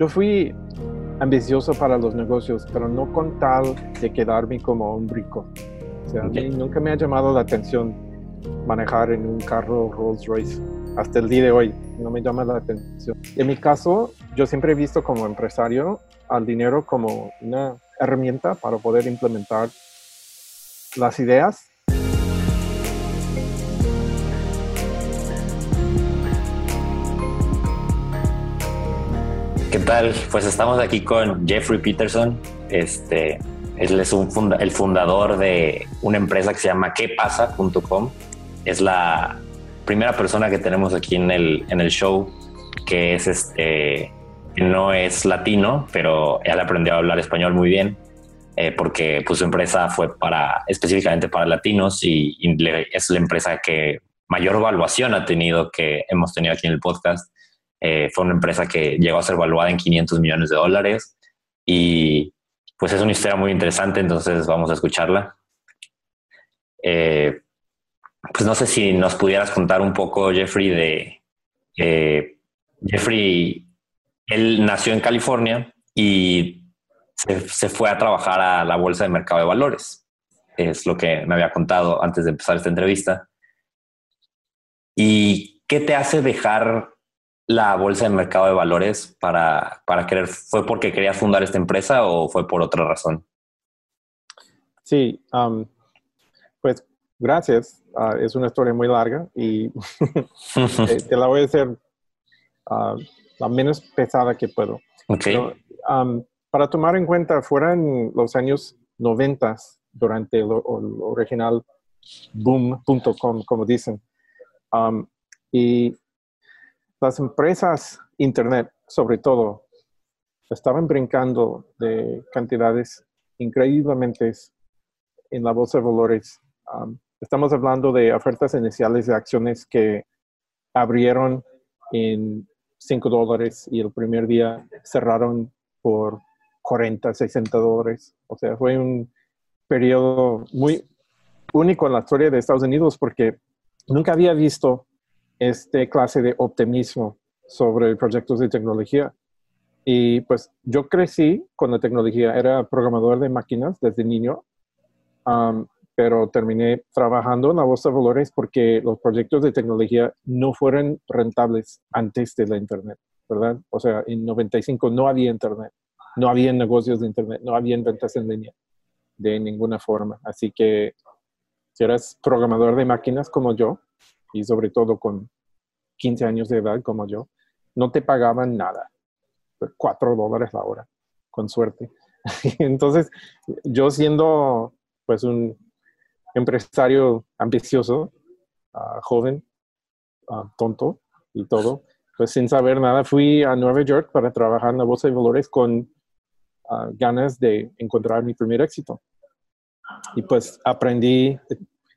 yo fui ambicioso para los negocios, pero no con tal de quedarme como un rico. O sea, a mí nunca me ha llamado la atención manejar en un carro Rolls Royce. Hasta el día de hoy no me llama la atención. En mi caso, yo siempre he visto como empresario al dinero como una herramienta para poder implementar las ideas tal? Pues estamos aquí con Jeffrey Peterson. Este, él es un el fundador de una empresa que se llama quepasa.com. Es la primera persona que tenemos aquí en el, en el show que es este, no es latino, pero él aprendió a hablar español muy bien. Eh, porque pues, su empresa fue para específicamente para latinos y, es la empresa que mayor evaluación ha tenido que hemos tenido aquí en el podcast eh, fue una empresa que llegó a ser valuada en 500 millones de dólares y pues es una historia muy interesante, entonces vamos a escucharla. Eh, pues no sé si nos pudieras contar un poco, Jeffrey, de... Eh, Jeffrey, él nació en California y se, se, fue a trabajar a la Bolsa de Mercado de Valores. Es lo que me había contado antes de empezar esta entrevista. ¿Y qué te hace dejar la bolsa de mercado de valores para, para querer? ¿Fue porque querías fundar esta empresa o fue por otra razón? Sí, pues gracias. Ah, es una historia muy larga y eh, te la voy a hacer ah, la menos pesada que puedo. para tomar en cuenta, fueron los años 90 durante el, original boom.com, como dicen. y las empresas Internet, sobre todo, estaban brincando de cantidades increíblemente en la bolsa de valores. estamos hablando de ofertas iniciales de acciones que abrieron en 5 dólares y el primer día cerraron por 40, 60 dólares. O sea, fue un periodo muy único en la historia de Estados Unidos porque nunca había visto este clase de optimismo sobre proyectos de tecnología. Y pues yo crecí con la tecnología, era programador de máquinas desde niño, pero terminé trabajando en la bolsa de valores porque los proyectos de tecnología no fueron rentables antes de la Internet, ¿verdad? O sea, en 95 no había Internet, no había negocios de Internet, no había ventas en línea de ninguna forma. Así que si eras programador de máquinas como yo, y sobre todo con 15 años de edad como yo, no te pagaban nada, 4 dólares la hora, con suerte. Entonces, yo siendo pues un empresario ambicioso, ah, joven, ah, tonto y todo, pues sin saber nada, fui a Nueva York para trabajar en la bolsa de valores con ah, ganas de encontrar mi primer éxito. Y pues aprendí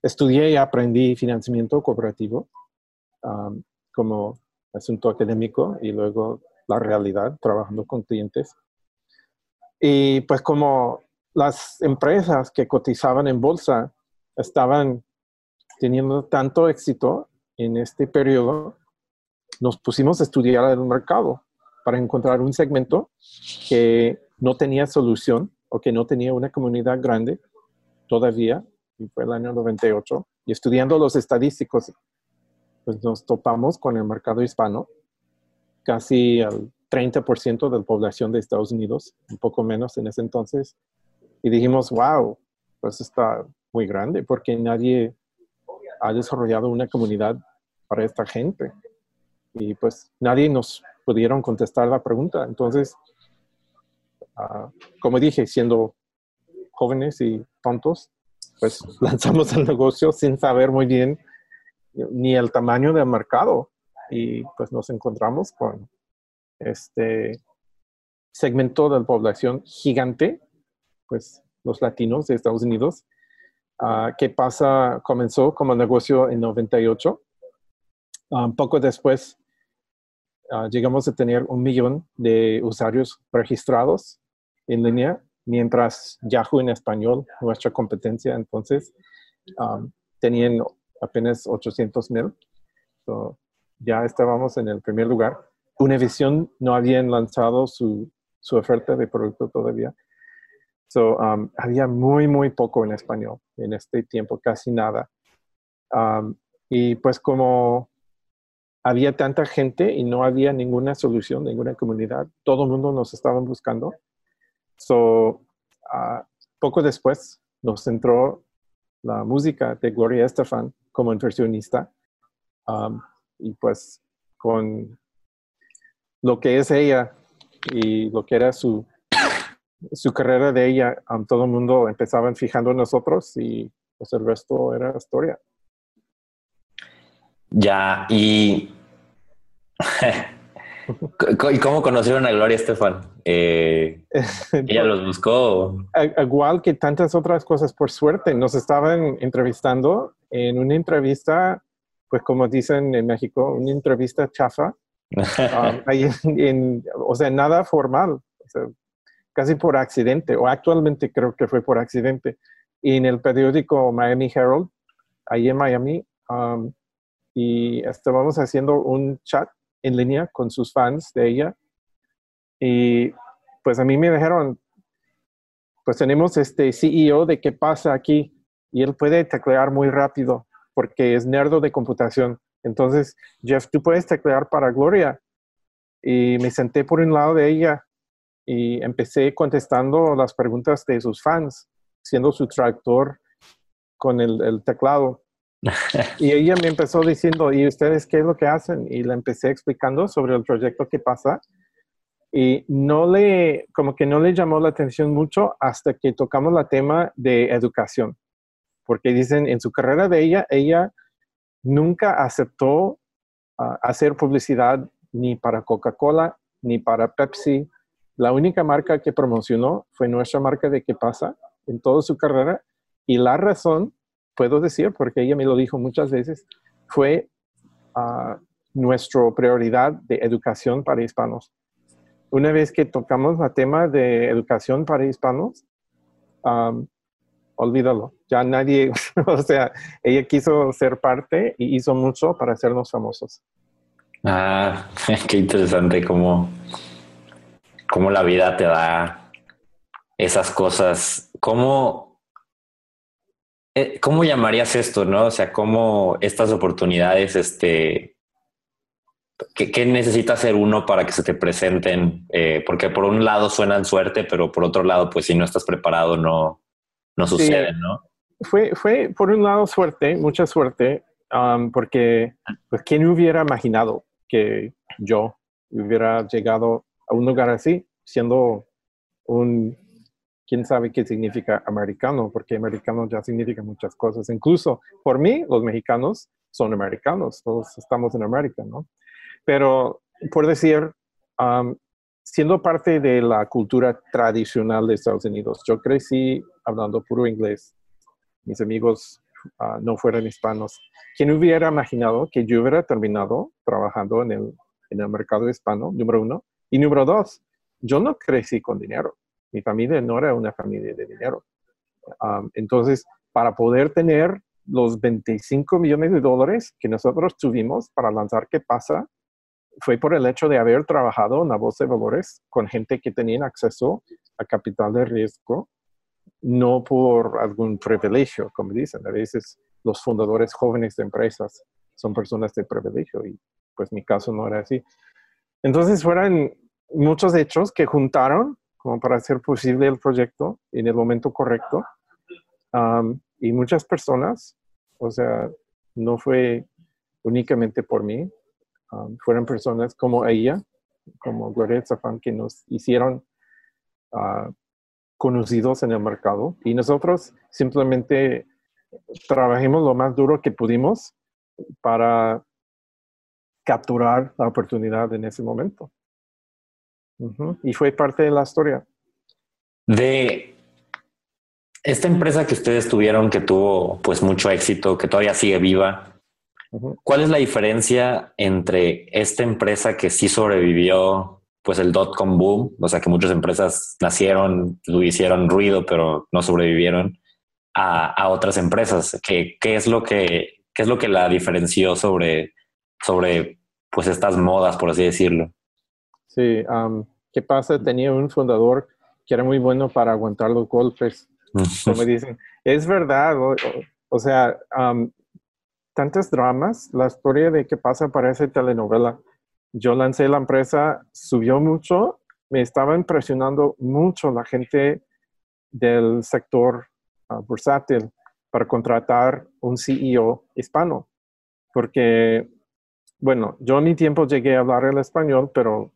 Estudié y aprendí financiamiento cooperativo um, como asunto académico y luego la realidad, trabajando con clientes. Y pues como las empresas que cotizaban en bolsa estaban teniendo tanto éxito en este periodo, nos pusimos a estudiar el mercado para encontrar un segmento que no tenía solución o que no tenía una comunidad grande todavía y fue el año 98, y estudiando los estadísticos, pues nos topamos con el mercado hispano, casi el 30% de la población de Estados Unidos, un poco menos en ese entonces, y dijimos, wow, pues está muy grande porque nadie ha desarrollado una comunidad para esta gente. Y pues nadie nos pudieron contestar la pregunta. Entonces, ah, como dije, siendo jóvenes y tontos, pues lanzamos el negocio sin saber muy bien ni el tamaño del mercado y pues nos encontramos con este segmento de la población gigante, pues los latinos de Estados Unidos. Uh, ¿Qué pasa? Comenzó como negocio en 98. Un ah, poco después ah, llegamos a tener un millón de usuarios registrados en línea mientras Yahoo en español, nuestra competencia entonces, um, tenían apenas 800 mil. ya estábamos en el primer lugar. Univision no habían lanzado su, su oferta de producto todavía. So, um, había muy, muy poco en español en este tiempo, casi nada. Um, y pues como había tanta gente y no había ninguna solución, ninguna comunidad, todo el mundo nos estaba buscando. So, uh, poco después nos entró la música de Gloria Estefan como inversionista. Um, y pues con lo que es ella y lo que era su, su carrera de ella, todo el mundo empezaba fijando en nosotros y pues el resto era historia. Ya, y... ¿Y cómo conocieron a Gloria Estefan? Eh, ¿Ella los buscó? Igual que tantas otras cosas, por suerte, nos estaban entrevistando en una entrevista, pues como dicen en México, una entrevista chafa, um, o sea, nada formal, casi por accidente, o actualmente creo que fue por accidente, y en el periódico Miami Herald, ahí en Miami, um, y estábamos haciendo un chat en línea con sus fans de ella, y pues a mí me dijeron, pues tenemos este CEO de qué pasa aquí, y él puede teclear muy rápido, porque es nerdo de computación. Entonces, Jeff, tú puedes teclear para Gloria. Y me senté por un lado de ella y empecé contestando las preguntas de sus fans, siendo su traductor con el, teclado. Y ella me empezó diciendo, ¿y ustedes qué es lo que hacen? Y le empecé explicando sobre el proyecto que pasa. Y no le, como que no le llamó la atención mucho hasta que tocamos el tema de educación. Porque dicen, en su carrera de ella, ella nunca aceptó ah, hacer publicidad ni para Coca-Cola, ni para Pepsi, la única marca que promocionó fue nuestra marca de qué pasa en toda su carrera. Y la razón, puedo decir, porque ella me lo dijo muchas veces, fue uh, nuestra prioridad de educación para hispanos. Una vez que tocamos el tema de educación para hispanos, olvídalo. Ya nadie, o sea, ella quiso ser parte y hizo mucho para hacernos famosos. Ah, qué interesante cómo cómo la vida te da esas cosas. ¿Cómo, cómo llamarías esto, no? O sea, cómo estas oportunidades, este, ¿qué, necesita hacer uno para que se te presenten? Eh, porque por un lado suenan suerte, pero por otro lado, pues si no estás preparado, no, no sucede, ¿no? Fue, fue por un lado suerte, mucha suerte, um, porque pues, ¿quién hubiera imaginado que yo hubiera llegado a un lugar así, siendo un, quién sabe qué significa americano, porque americano ya significa muchas cosas. Incluso por mí, los mexicanos son americanos, todos estamos en América, ¿no? Pero por decir, siendo parte de la cultura tradicional de Estados Unidos, yo crecí hablando puro inglés. Mis amigos ah, no fueran hispanos. ¿Quién hubiera imaginado que yo hubiera terminado trabajando en el, en el mercado hispano, número uno? Y número dos, yo no crecí con dinero. Mi familia no era una familia de dinero. entonces, para poder tener los 25 millones de dólares que nosotros tuvimos para lanzar ¿Qué pasa? fue por el hecho de haber trabajado en la bolsa de valores con gente que tenía acceso a capital de riesgo, no por algún privilegio, como dicen. A veces los fundadores jóvenes de empresas son personas de privilegio y pues mi caso no era así. Entonces fueron muchos hechos que juntaron como para hacer posible el proyecto en el momento correcto. y muchas personas, o sea, no fue únicamente por mí, fueron personas como ella, como Gloria Zafán, que nos hicieron ah, conocidos en el mercado. Y nosotros simplemente trabajemos lo más duro que pudimos para capturar la oportunidad en ese momento. Y fue parte de la historia. De esta empresa que ustedes tuvieron, que tuvo pues mucho éxito, que todavía sigue viva, ¿cuál es la diferencia entre esta empresa que sí sobrevivió pues el dot-com boom, o sea que muchas empresas nacieron, hicieron ruido, pero no sobrevivieron, a, otras empresas? ¿Qué, ¿Qué, es lo que, qué es lo que la diferenció sobre, sobre pues estas modas, por así decirlo? Sí, ¿qué pasa? Tenía un fundador que era muy bueno para aguantar los golpes, como dicen. Es verdad, o, sea, tantos dramas, la historia de qué pasa parece telenovela. Yo lancé la empresa, subió mucho, me estaba impresionando mucho la gente del sector uh, bursátil para contratar un CEO hispano, porque, bueno, yo en mi tiempo llegué a hablar el español, pero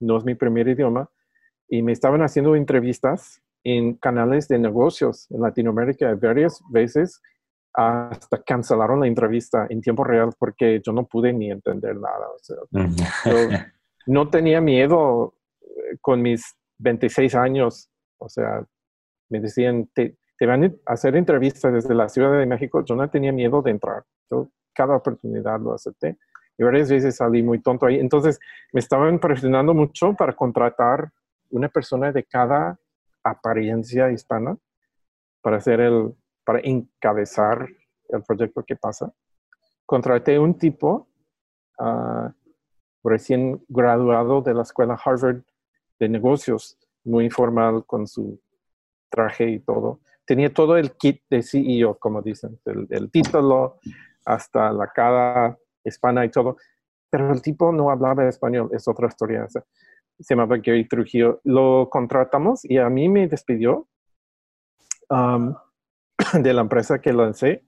no es mi primer idioma, y me estaban haciendo entrevistas en canales de negocios en Latinoamérica varias veces hasta cancelaron la entrevista en tiempo real porque yo no pude ni entender nada. no tenía miedo eh, con mis 26 años, o sea, me decían, te, te, van a hacer entrevistas desde la Ciudad de México, yo no tenía miedo de entrar, yo cada oportunidad lo acepté varias veces salí muy tonto ahí. Entonces me estaban presionando mucho para contratar una persona de cada apariencia hispana para hacer el, para encabezar el proyecto que pasa. Contraté un tipo uh, recién graduado de la escuela Harvard de negocios, muy formal con su traje y todo. Tenía todo el kit de CEO, como dicen, el, título hasta la cara hispana y todo. Pero el tipo no hablaba español, es otra historia. Se llamaba Gary Trujillo. Lo contratamos y a mí me despidió um, de la empresa que lancé.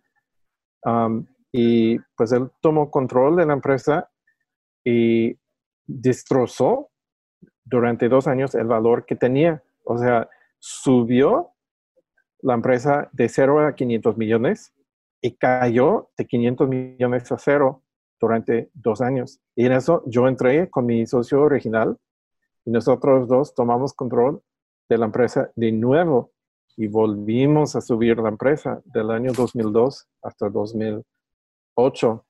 Um, y pues él tomó control de la empresa y destrozó durante dos años el valor que tenía. O sea, subió la empresa de 0 a 500 millones y cayó de 500 millones a cero durante dos años. Y en eso yo entré con mi socio original y nosotros dos tomamos control de la empresa de nuevo y volvimos a subir la empresa del año 2002 hasta 2008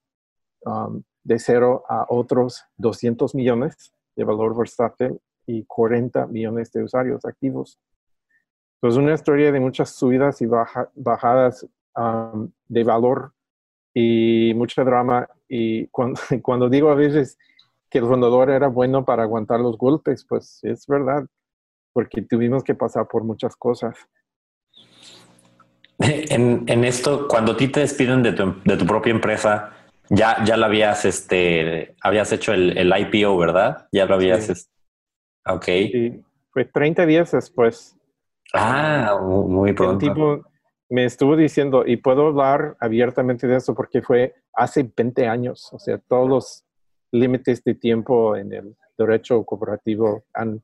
um, de cero a otros 200 millones de valor versátil y 40 millones de usuarios activos. Pues una historia de muchas subidas y bajadas de valor y mucho drama. Y cuando, cuando digo a veces que el fundador era bueno para aguantar los golpes, pues es verdad, porque tuvimos que pasar por muchas cosas. En, en esto, cuando a ti te despiden de tu, de tu propia empresa, ya, ya lo habías, este, habías hecho el, el IPO, ¿verdad? Ya lo habías, sí. ok. Sí, fue 30 días después. Ah, muy pronto. El tipo me estuvo diciendo, y puedo hablar abiertamente de eso porque fue hace 20 años, o sea, todos los límites de tiempo en el derecho cooperativo han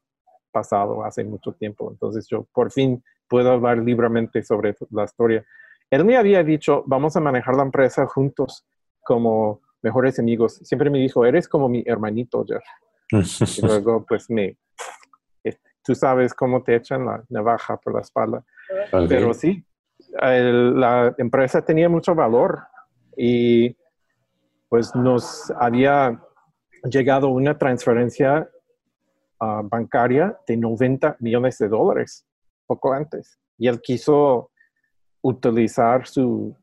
pasado hace mucho tiempo. Entonces yo por fin puedo hablar libremente sobre la historia. Él me había dicho, vamos a manejar la empresa juntos como mejores amigos. Siempre me dijo, eres como mi hermanito, Jeff. y luego pues me tú sabes cómo te echan la navaja por la espalda. Pero sí, la empresa tenía mucho valor y pues nos había llegado una transferencia uh, bancaria de 90 millones de dólares poco antes. Y él quiso utilizar su,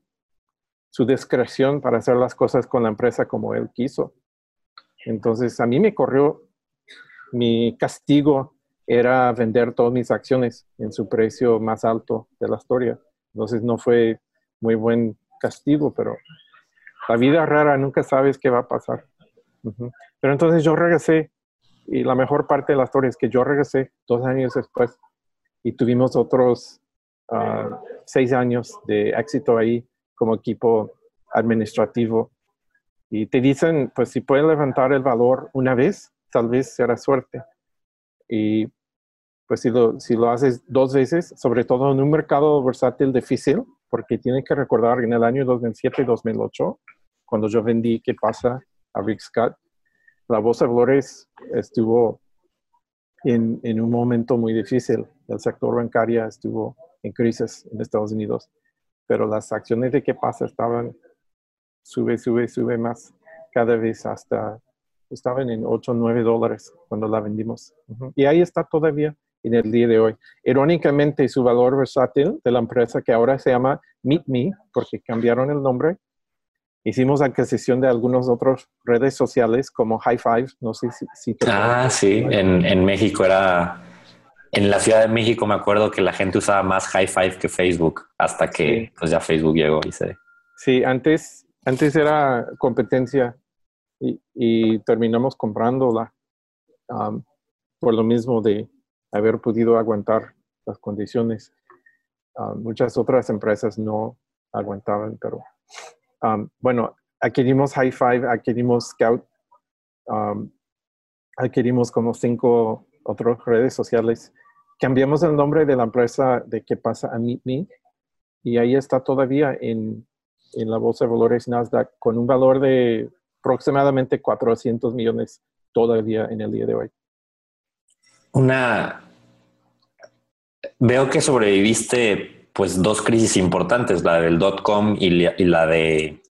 su discreción para hacer las cosas con la empresa como él quiso. Entonces a mí me corrió mi castigo era vender todas mis acciones en su precio más alto de la historia. Entonces no fue muy buen castigo, pero la vida rara nunca sabes qué va a pasar. Pero entonces yo regresé y la mejor parte de la historia es que yo regresé dos años después y tuvimos otros uh, seis años de éxito ahí como equipo administrativo. Y te dicen, pues si puedes levantar el valor una vez, tal vez será suerte. Y pues si lo, si lo haces dos veces, sobre todo en un mercado versátil difícil, porque tienes que recordar en el año 2007 y 2008, cuando yo vendí ¿Qué pasa? a Rick Scott, la bolsa de estuvo en, en, un momento muy difícil. El sector bancario estuvo en crisis en Estados Unidos, pero las acciones de qué pasa estaban sube, sube, sube más cada vez hasta estaban en 8 o 9 dólares cuando la vendimos. Y ahí está todavía en el día de hoy. Irónicamente, su valor versátil de la empresa que ahora se llama Meet Me, porque cambiaron el nombre, hicimos adquisición de algunas otras redes sociales como High Five, no sé si... si ah, sí, en, en, México era... En la Ciudad de México me acuerdo que la gente usaba más High Five que Facebook, hasta que pues ya Facebook llegó y se... Sí, antes, antes era competencia y, y terminamos comprándola um, por lo mismo de haber podido aguantar las condiciones. Um, muchas otras empresas no aguantaban, pero Um, bueno, adquirimos High Five, adquirimos Scout, adquirimos como cinco otras redes sociales. Cambiamos el nombre de la empresa de qué pasa a Meet Me y ahí está todavía en, en la bolsa de valores Nasdaq con un valor de aproximadamente 400 millones todavía en el día de hoy. Una. Veo que sobreviviste pues dos crisis importantes, la del dot com y, la de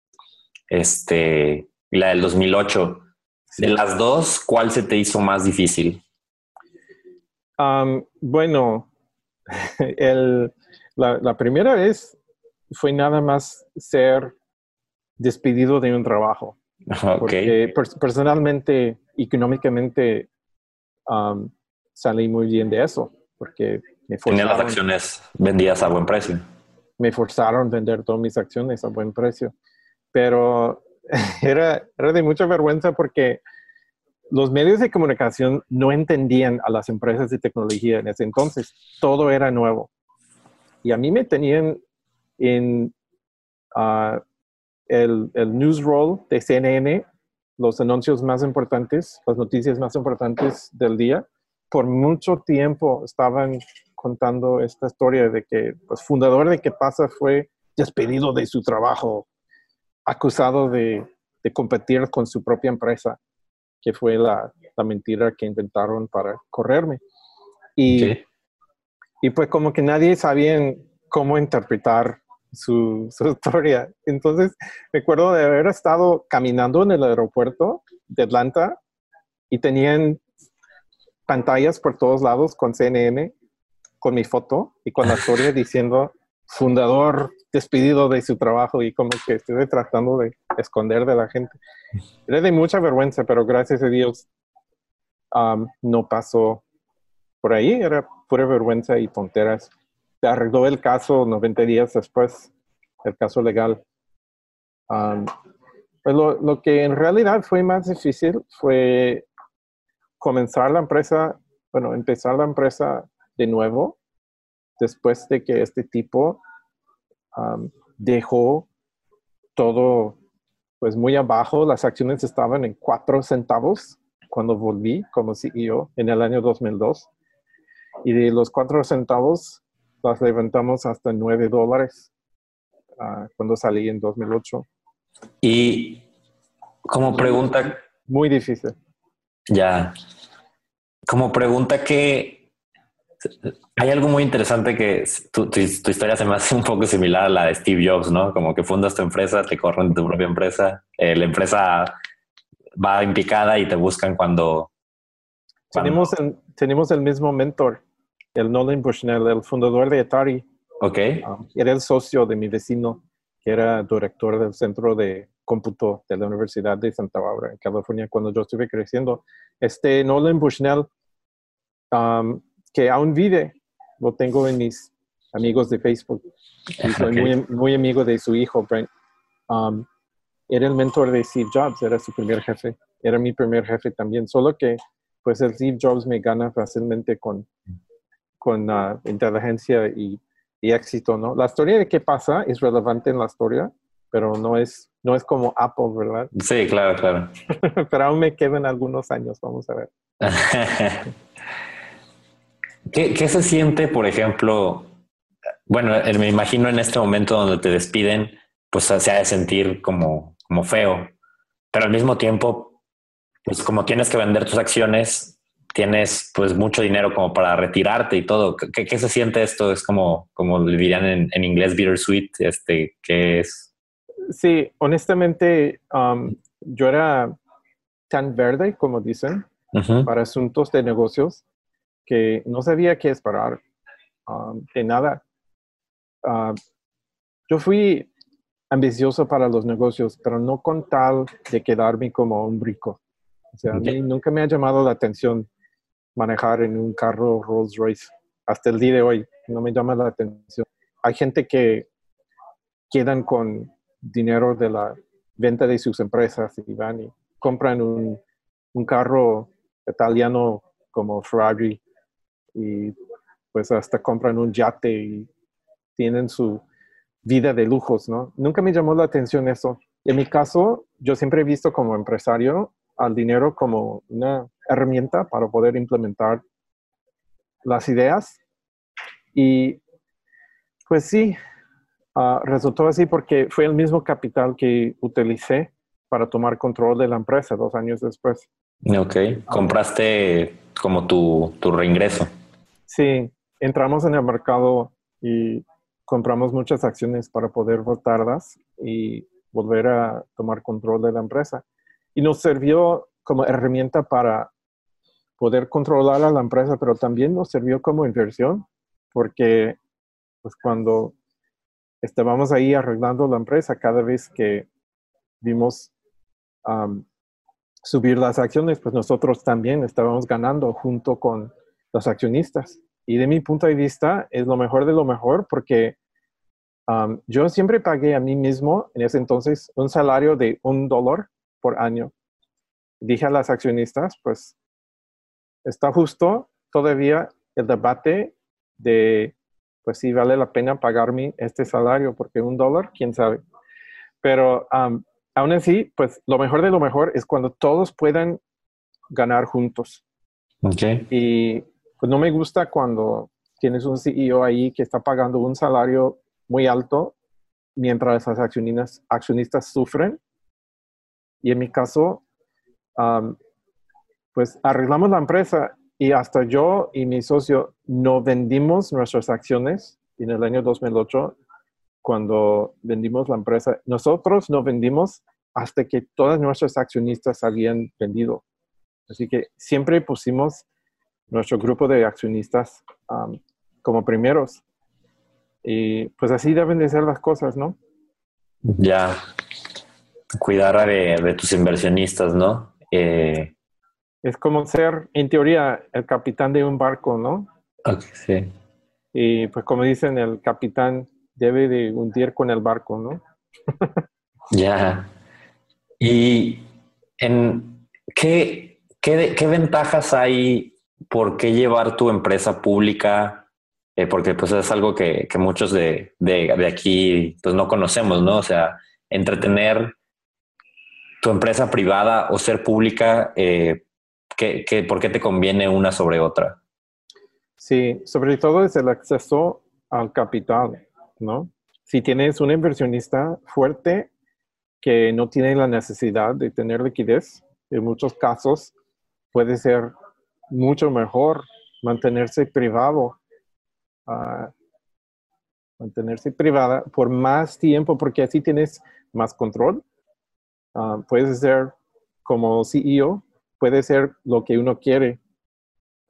este y la del 2008. De las dos, ¿cuál se te hizo más difícil? bueno, el, la, primera vez fue nada más ser despedido de un trabajo. Porque personalmente, económicamente, salí muy bien de eso, porque me Tenía las acciones vendidas a buen precio. Me forzaron a vender todas mis acciones a buen precio. Pero era, era de mucha vergüenza porque los medios de comunicación no entendían a las empresas de tecnología en ese entonces. Todo era nuevo. Y a mí me tenían en uh, el, el news roll de CNN, los anuncios más importantes, las noticias más importantes del día. Por mucho tiempo estaban contando esta historia de que pues, fundador de ¿Qué pasa? fue despedido de su trabajo, acusado de, de competir con su propia empresa, que fue la, la mentira que inventaron para correrme. Y, y pues como que nadie sabía cómo interpretar su, su, historia. Entonces, recuerdo de haber estado caminando en el aeropuerto de Atlanta y tenían pantallas por todos lados con CNN con mi foto y con la historia diciendo fundador despedido de su trabajo y como que estuve tratando de esconder de la gente. Era de mucha vergüenza, pero gracias a Dios um, no pasó por ahí, era pura vergüenza y tonteras. Se arregló el caso 90 días después, el caso legal. Um, pues lo, lo que en realidad fue más difícil fue comenzar la empresa, bueno, empezar la empresa de nuevo después de que este tipo dejó todo pues muy abajo. Las acciones estaban en cuatro centavos cuando volví como CEO en el año 2002. Y de los cuatro centavos las levantamos hasta nueve dólares ah, cuando salí en 2008. Y como pregunta... Muy difícil. Ya. Como pregunta que hay algo muy interesante que tu, historia se me hace un poco similar a la de Steve Jobs, ¿no? Como que fundas tu empresa, te corren tu propia empresa, eh, la empresa va en picada y te buscan cuando... Tenemos, el, tenemos el mismo mentor, el Nolan Bushnell, el fundador de Atari. Ok. Um, era el socio de mi vecino, que era director del centro de cómputo de la Universidad de Santa Bárbara, en California, cuando yo estuve creciendo. Este Nolan Bushnell um, que aún vive, lo tengo en mis amigos de Facebook. soy muy, muy, amigo de su hijo, Brent. Um, era el mentor de Steve Jobs, era su primer jefe. Era mi primer jefe también, solo que pues el Steve Jobs me gana fácilmente con, con uh, inteligencia y, y, éxito, ¿no? La historia de qué pasa es relevante en la historia, pero no es, no es como Apple, ¿verdad? Sí, claro, claro. pero aún me quedan algunos años, vamos a ver. ¿Qué, se siente, por ejemplo? Bueno, me imagino en este momento donde te despiden, pues se ha de sentir como, como feo, pero al mismo tiempo, pues como tienes que vender tus acciones, tienes pues mucho dinero como para retirarte y todo. ¿Qué, qué se siente esto? Es como, como le dirían en, en inglés bittersweet, este, ¿qué es? Sí, honestamente, um, yo era tan verde, como dicen, para asuntos de negocios, que no sabía qué esperar um, de nada. Uh, yo fui ambicioso para los negocios, pero no con tal de quedarme como un rico. O sea, a mí nunca me ha llamado la atención manejar en un carro Rolls Royce. Hasta el día de hoy no me llama la atención. Hay gente que quedan con dinero de la venta de sus empresas y van y compran un, un carro italiano como Ferrari y pues hasta compran un yate y tienen su vida de lujos, ¿no? Nunca me llamó la atención eso. En mi caso, yo siempre he visto como empresario al dinero como una herramienta para poder implementar las ideas. Y pues sí, ah, resultó así porque fue el mismo capital que utilicé para tomar control de la empresa dos años después. Ok, compraste como tu, tu reingreso. Sí, entramos en el mercado y compramos muchas acciones para poder votarlas y volver a tomar control de la empresa. Y nos sirvió como herramienta para poder controlar a la empresa, pero también nos sirvió como inversión, porque pues cuando estábamos ahí arreglando la empresa, cada vez que vimos subir las acciones, pues nosotros también estábamos ganando junto con los accionistas. Y de mi punto de vista es lo mejor de lo mejor porque yo siempre pagué a mí mismo en ese entonces un salario de un dólar por año. Dije a las accionistas, pues está justo todavía el debate de, pues si vale la pena pagarme este salario, porque un dólar, quién sabe. Pero aún así, pues lo mejor de lo mejor es cuando todos puedan ganar juntos. Okay. Y pues no me gusta cuando tienes un CEO ahí que está pagando un salario muy alto mientras las accionistas, accionistas sufren. Y en mi caso, pues arreglamos la empresa y hasta yo y mi socio no vendimos nuestras acciones en el año 2008 cuando vendimos la empresa. Nosotros no vendimos hasta que todas nuestras accionistas habían vendido. Así que siempre pusimos nuestro grupo de accionistas como primeros. Y pues así deben de ser las cosas, ¿no? Ya, cuidar de, tus inversionistas, ¿no? Eh, es como ser, en teoría, el capitán de un barco, ¿no? sí. Y pues como dicen, el capitán debe de hundir con el barco, ¿no? ya. ¿Y en qué, qué ventajas hay por qué llevar tu empresa pública? Eh, porque pues es algo que, muchos de, aquí pues no conocemos, ¿no? O sea, entretener tu empresa privada o ser pública, eh, por qué te conviene una sobre otra? Sí, sobre todo es el acceso al capital, ¿no? Si tienes un inversionista fuerte que no tiene la necesidad de tener liquidez, en muchos casos puede ser mucho mejor mantenerse privado, uh, mantenerse privada por más tiempo, porque así tienes más control. Uh, puedes ser como CEO, puede ser lo que uno quiere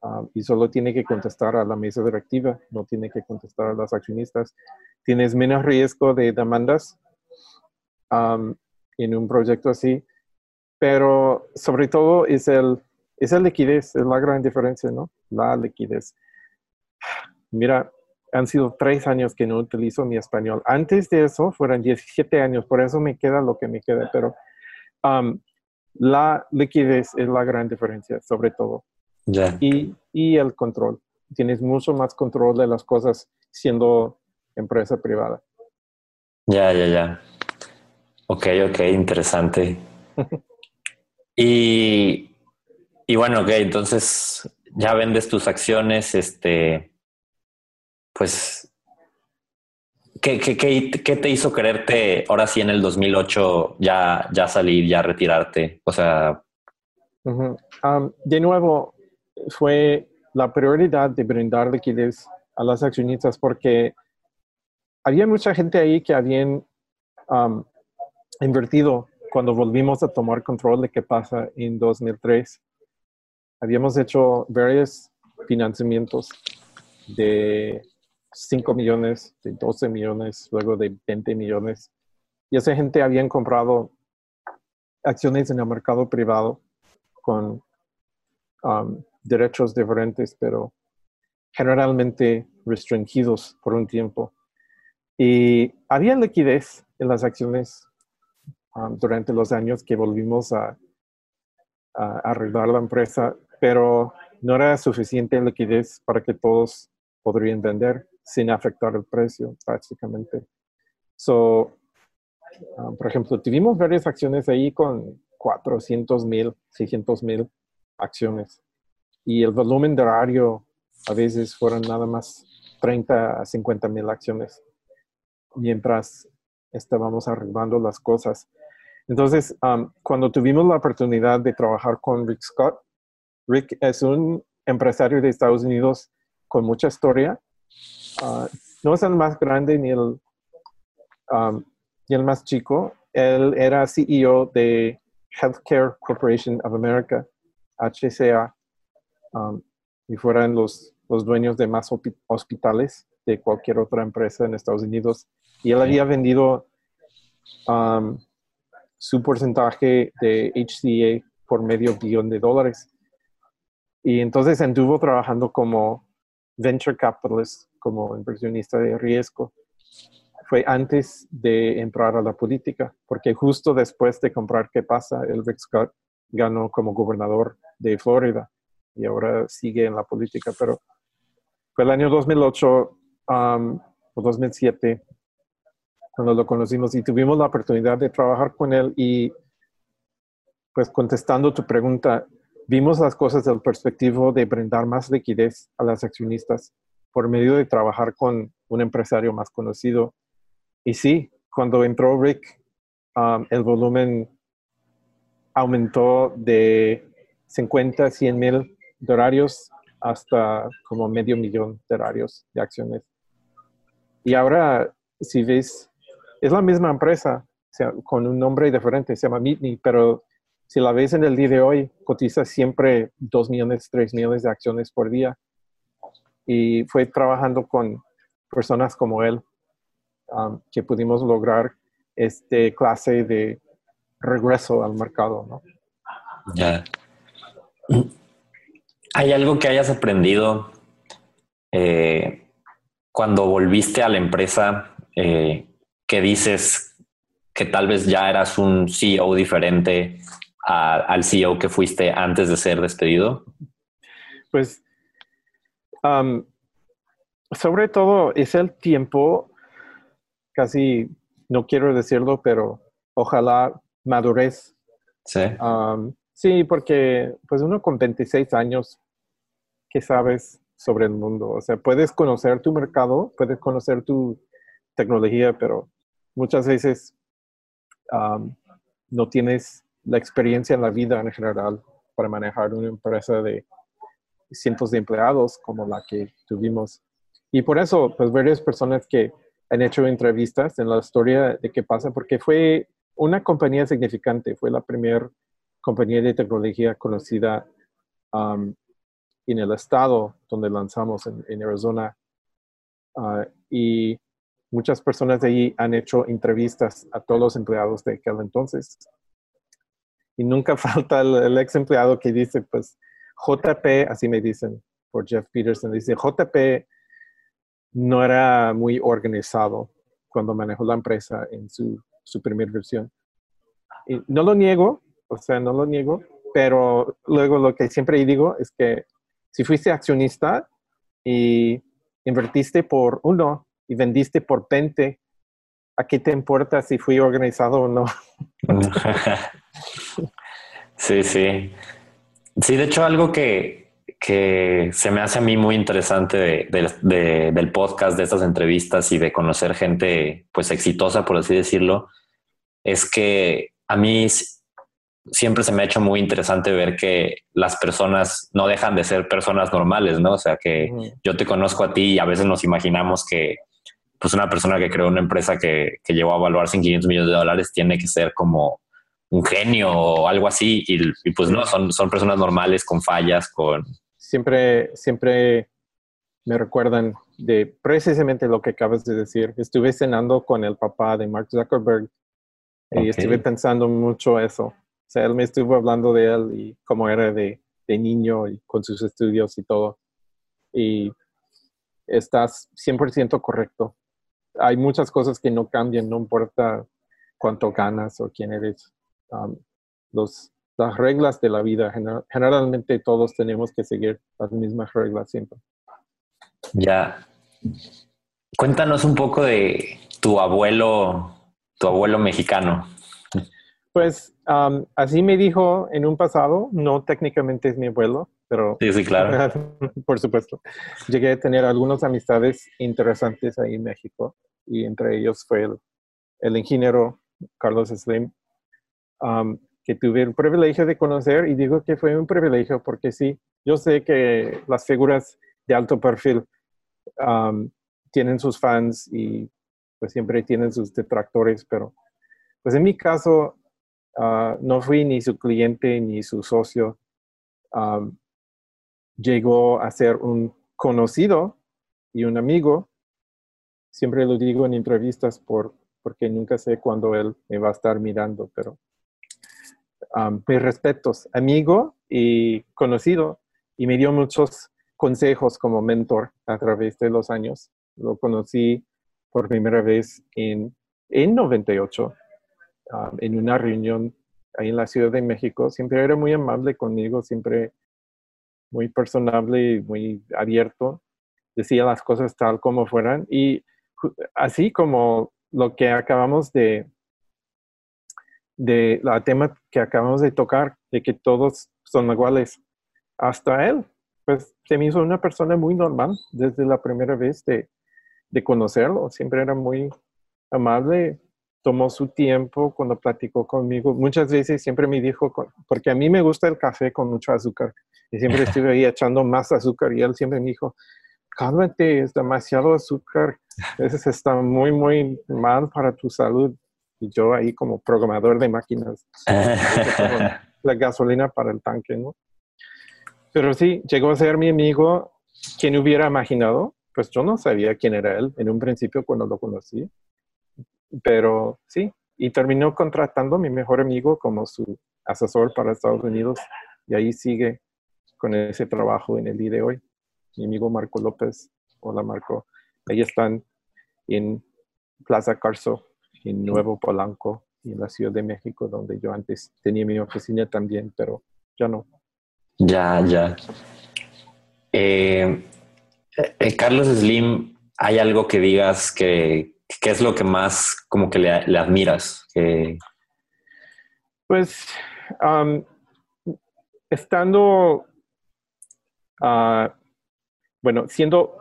uh, y solo tiene que contestar a la mesa directiva, no tiene que contestar a las accionistas. Tienes menos riesgo de demandas um, en un proyecto así, pero sobre todo es el esa liquidez es la gran diferencia, ¿no? La liquidez. Mira, han sido tres años que no utilizo mi español. Antes de eso fueron 17 años, por eso me queda lo que me queda, pero um, la liquidez es la gran diferencia, sobre todo. Y, y el control. Tienes mucho más control de las cosas siendo empresa privada. Ya, ya, ya. Ok, ok, interesante. y y bueno, ok, entonces ya vendes tus acciones, este, pues, ¿qué, qué, qué, te hizo quererte ahora sí en el 2008 ya, ya salir, ya retirarte? O sea... de nuevo, fue la prioridad de brindar liquidez a las accionistas porque había mucha gente ahí que habían invertido cuando volvimos a tomar control de qué pasa en 2003 habíamos hecho varios financiamientos de 5 millones, de 12 millones, luego de 20 millones. y esa gente habían comprado acciones en el mercado privado con um, derechos diferentes, pero generalmente restringidos por un tiempo. Y había liquidez en las acciones um, durante los años que volvimos a, a arreglar la empresa, pero no era suficiente liquidez para que todos podrían vender sin afectar el precio, prácticamente. So, um, por ejemplo, tuvimos varias acciones ahí con 400 mil, 600 mil acciones. Y el volumen de horario a veces fueron nada más 30 a 50 mil acciones mientras estábamos arreglando las cosas. Entonces, um, cuando tuvimos la oportunidad de trabajar con Rick Scott, Rick es un empresario de Estados Unidos con mucha historia. Uh, no es el más grande ni el, um, ni el más chico. Él era CEO de Healthcare Corporation of America, HCA, um, y fueran los, los dueños de más hospitales de cualquier otra empresa en Estados Unidos. Y él había vendido um, su porcentaje de HCA por medio billón de dólares. Y entonces anduvo trabajando como venture capitalist, como inversionista de riesgo. Fue antes de entrar a la política, porque justo después de comprar ¿Qué pasa? El Rick Scott ganó como gobernador de Florida y ahora sigue en la política, pero fue el año 2008 um, o 2007 cuando lo conocimos y tuvimos la oportunidad de trabajar con él y pues contestando tu pregunta, vimos las cosas desde el perspectivo de brindar más liquidez a las accionistas por medio de trabajar con un empresario más conocido. Y sí, cuando entró Rick, um, el volumen aumentó de 50 a 100 mil horarios hasta como medio millón de horarios de acciones. Y ahora, si ves, es la misma empresa, con un nombre diferente, se llama Meetme, pero si la ves en el día de hoy, cotiza siempre 2 millones, 3 millones de acciones por día. Y fue trabajando con personas como él um, que pudimos lograr este clase de regreso al mercado, ¿no? Ya. ¿Hay algo que hayas aprendido eh, cuando volviste a la empresa eh, que dices que tal vez ya eras un CEO diferente al CEO que fuiste antes de ser despedido? Pues sobre todo es el tiempo, casi no quiero decirlo, pero ojalá madurez. Sí. sí, porque pues uno con 26 años ¿qué sabes sobre el mundo. O sea, puedes conocer tu mercado, puedes conocer tu tecnología, pero muchas veces no tienes la experiencia en la vida en general para manejar una empresa de cientos de empleados como la que tuvimos. Y por eso, pues varias personas que han hecho entrevistas en la historia de qué pasa, porque fue una compañía significante, fue la primera compañía de tecnología conocida en el estado donde lanzamos en, Arizona. Ah, y muchas personas de allí han hecho entrevistas a todos los empleados de aquel entonces. Y nunca falta el, ex empleado que dice, pues, JP, así me dicen por Jeff Peterson, dice, JP no era muy organizado cuando manejó la empresa en su, su primera versión. Y no lo niego, o sea, no lo niego, pero luego lo que siempre digo es que si fuiste accionista y invertiste por uno y vendiste por 20, ¿a qué te importa si fui organizado o no? sí, sí. Sí, de hecho algo que, se me hace a mí muy interesante del podcast, de estas entrevistas y de conocer gente pues exitosa, por así decirlo, es que a mí siempre se me ha hecho muy interesante ver que las personas no dejan de ser personas normales, ¿no? O sea, que yo te conozco a ti y a veces nos imaginamos que pues una persona que creó una empresa que, que llegó a evaluarse en 500 millones de dólares tiene que ser como un genio o algo así y, pues no, son, son personas normales con fallas, con... Siempre, siempre me recuerdan de precisamente lo que acabas de decir. Estuve cenando con el papá de Mark Zuckerberg Y estuve pensando mucho eso. O sea, él me estuvo hablando de él y cómo era de, de niño y con sus estudios y todo. Y estás 100% correcto. Hay muchas cosas que no cambian, no importa cuánto ganas o quién eres. Um, los, las reglas de la vida, generalmente todos tenemos que seguir las mismas reglas siempre. Ya. Cuéntanos un poco de tu abuelo, tu abuelo mexicano. Pues um, así me dijo en un pasado, no técnicamente es mi abuelo, pero sí, sí, claro. por supuesto. Llegué a tener algunas amistades interesantes ahí en México y entre ellos fue el, el ingeniero Carlos Slim, um, que tuve el privilegio de conocer y digo que fue un privilegio porque sí, yo sé que las figuras de alto perfil um, tienen sus fans y pues siempre tienen sus detractores, pero pues en mi caso uh, no fui ni su cliente ni su socio. Um, llegó a ser un conocido y un amigo. Siempre lo digo en entrevistas por, porque nunca sé cuándo él me va a estar mirando, pero mis respetos, amigo y conocido, y me dio muchos consejos como mentor a través de los años. Lo conocí por primera vez en, en 98, um, en una reunión ahí en la Ciudad de México. Siempre era muy amable conmigo, siempre muy personable muy abierto. Decía las cosas tal como fueran. Y así como lo que acabamos de, de la tema que acabamos de tocar, de que todos son iguales, hasta él, pues se me hizo una persona muy normal desde la primera vez de, de conocerlo. Siempre era muy amable, tomó su tiempo cuando platicó conmigo. Muchas veces siempre me dijo, porque a mí me gusta el café con mucho azúcar, y siempre estuve ahí echando más azúcar, y él siempre me dijo, cálmate, es demasiado azúcar, veces está muy, muy mal para tu salud. Y yo ahí como programador de máquinas, la gasolina para el tanque, ¿no? Pero sí, llegó a ser mi amigo, quien hubiera imaginado, pues yo no sabía quién era él en un principio cuando lo conocí, pero sí, y terminó contratando a mi mejor amigo como su asesor para Estados Unidos y ahí sigue con ese trabajo en el día de hoy. Mi amigo Marco López, hola Marco, ahí están en Plaza Carso, en Nuevo Polanco, en la Ciudad de México, donde yo antes tenía mi oficina también, pero ya no. Ya, ya. Eh, eh, Carlos Slim, ¿hay algo que digas que, es lo que más como que le, admiras? Pues, estando, ah, bueno, siendo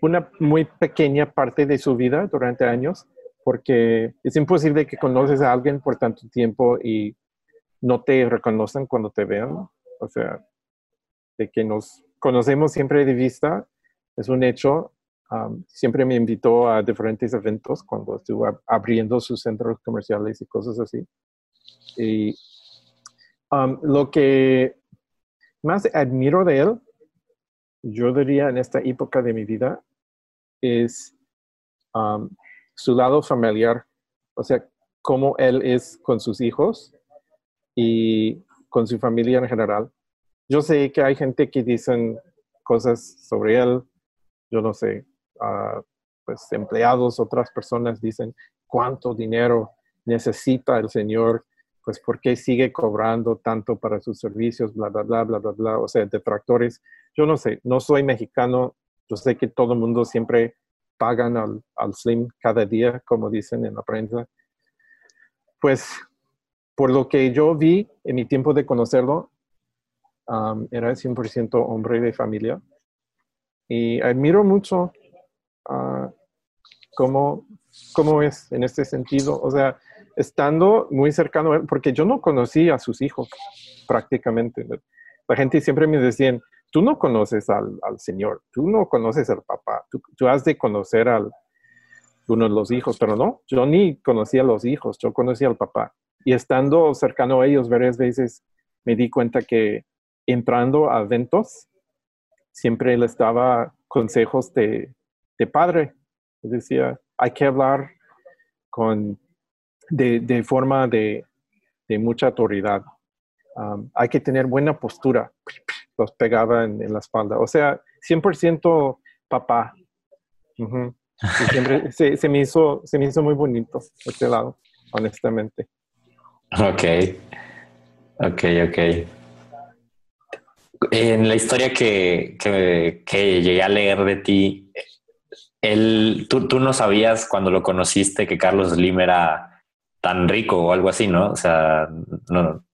una muy pequeña parte de su vida durante años, porque es imposible que conoces a alguien por tanto tiempo y no te reconocen cuando te vean. O sea, de que nos conocemos siempre de vista, es un hecho. siempre me invitó a diferentes eventos cuando estuvo abriendo sus centros comerciales y cosas así. Y lo que más admiro de él, yo diría en esta época de mi vida, es su lado familiar, o sea, cómo él es con sus hijos y con su familia en general. Yo sé que hay gente que dicen cosas sobre él, yo no sé, uh, pues empleados, otras personas dicen cuánto dinero necesita el Señor, pues por qué sigue cobrando tanto para sus servicios, bla, bla, bla, bla, bla, bla, o sea, detractores. Yo no sé, no soy mexicano, yo sé que todo el mundo siempre pagan al, al Slim cada día, como dicen en la prensa. Pues por lo que yo vi en mi tiempo de conocerlo, era 100% hombre de familia. Y admiro mucho uh, cómo, cómo, es en este sentido. O sea, estando muy cercano a él, porque yo no conocí a sus hijos prácticamente. La gente siempre me decía, tú no conoces al, Señor, tú no conoces al papá, tú, has de conocer al uno de los hijos, pero no, yo ni conocía a los hijos, yo conocí al papá. Y estando cercano a ellos varias veces, me di cuenta que entrando a eventos, siempre les daba consejos de, padre. decía, hay que hablar con de, forma de, mucha autoridad. Um, hay que tener buena postura. Los pegaba en, la espalda. O sea, 100% papá. siempre se, me hizo, se me hizo muy bonito este lado, honestamente. Ok. Ok, ok. En la historia que, que, llegué a leer de ti, él, tú, tú, no sabías cuando lo conociste que Carlos Slim era tan rico o algo así, ¿no? O sea, no,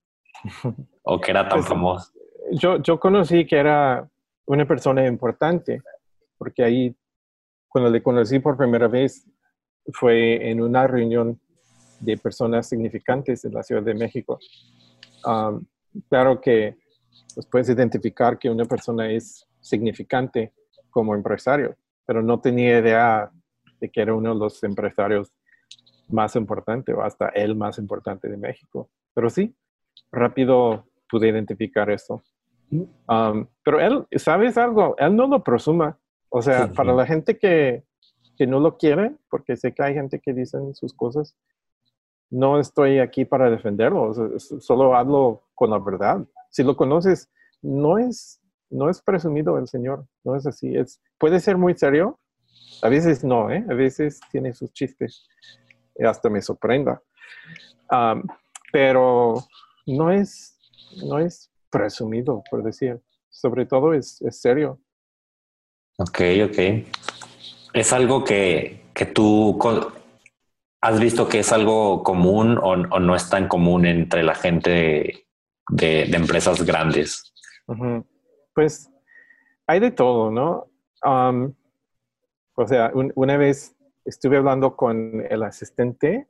o que era tan pues, famoso. Yo, yo conocí que era una persona importante, porque ahí, cuando le conocí por primera vez, fue en una reunión de personas significantes en la Ciudad de México. claro que pues puedes identificar que una persona es significante como empresario, pero no tenía idea de que era uno de los empresarios más importantes o hasta el más importante de México. Pero sí, rápido pude identificar eso. Um, pero él, ¿sabes algo? Él no lo presuma. O sea, para la gente que, que no lo quiere, porque sé que hay gente que dicen sus cosas, no estoy aquí para defenderlo, solo hablo con la verdad si lo conoces, no es, no es presumido el Señor, no es así. Es, puede ser muy serio, a veces no, ¿eh? a veces tiene sus chistes, hasta me sorprenda. pero no es, no es presumido, por decir. Sobre todo es, serio. Ok, ok. ¿Es algo que, que tú has visto que es algo común o, o, no es tan común entre la gente de, empresas grandes? Pues hay de todo, ¿no? o sea, una vez estuve hablando con el asistente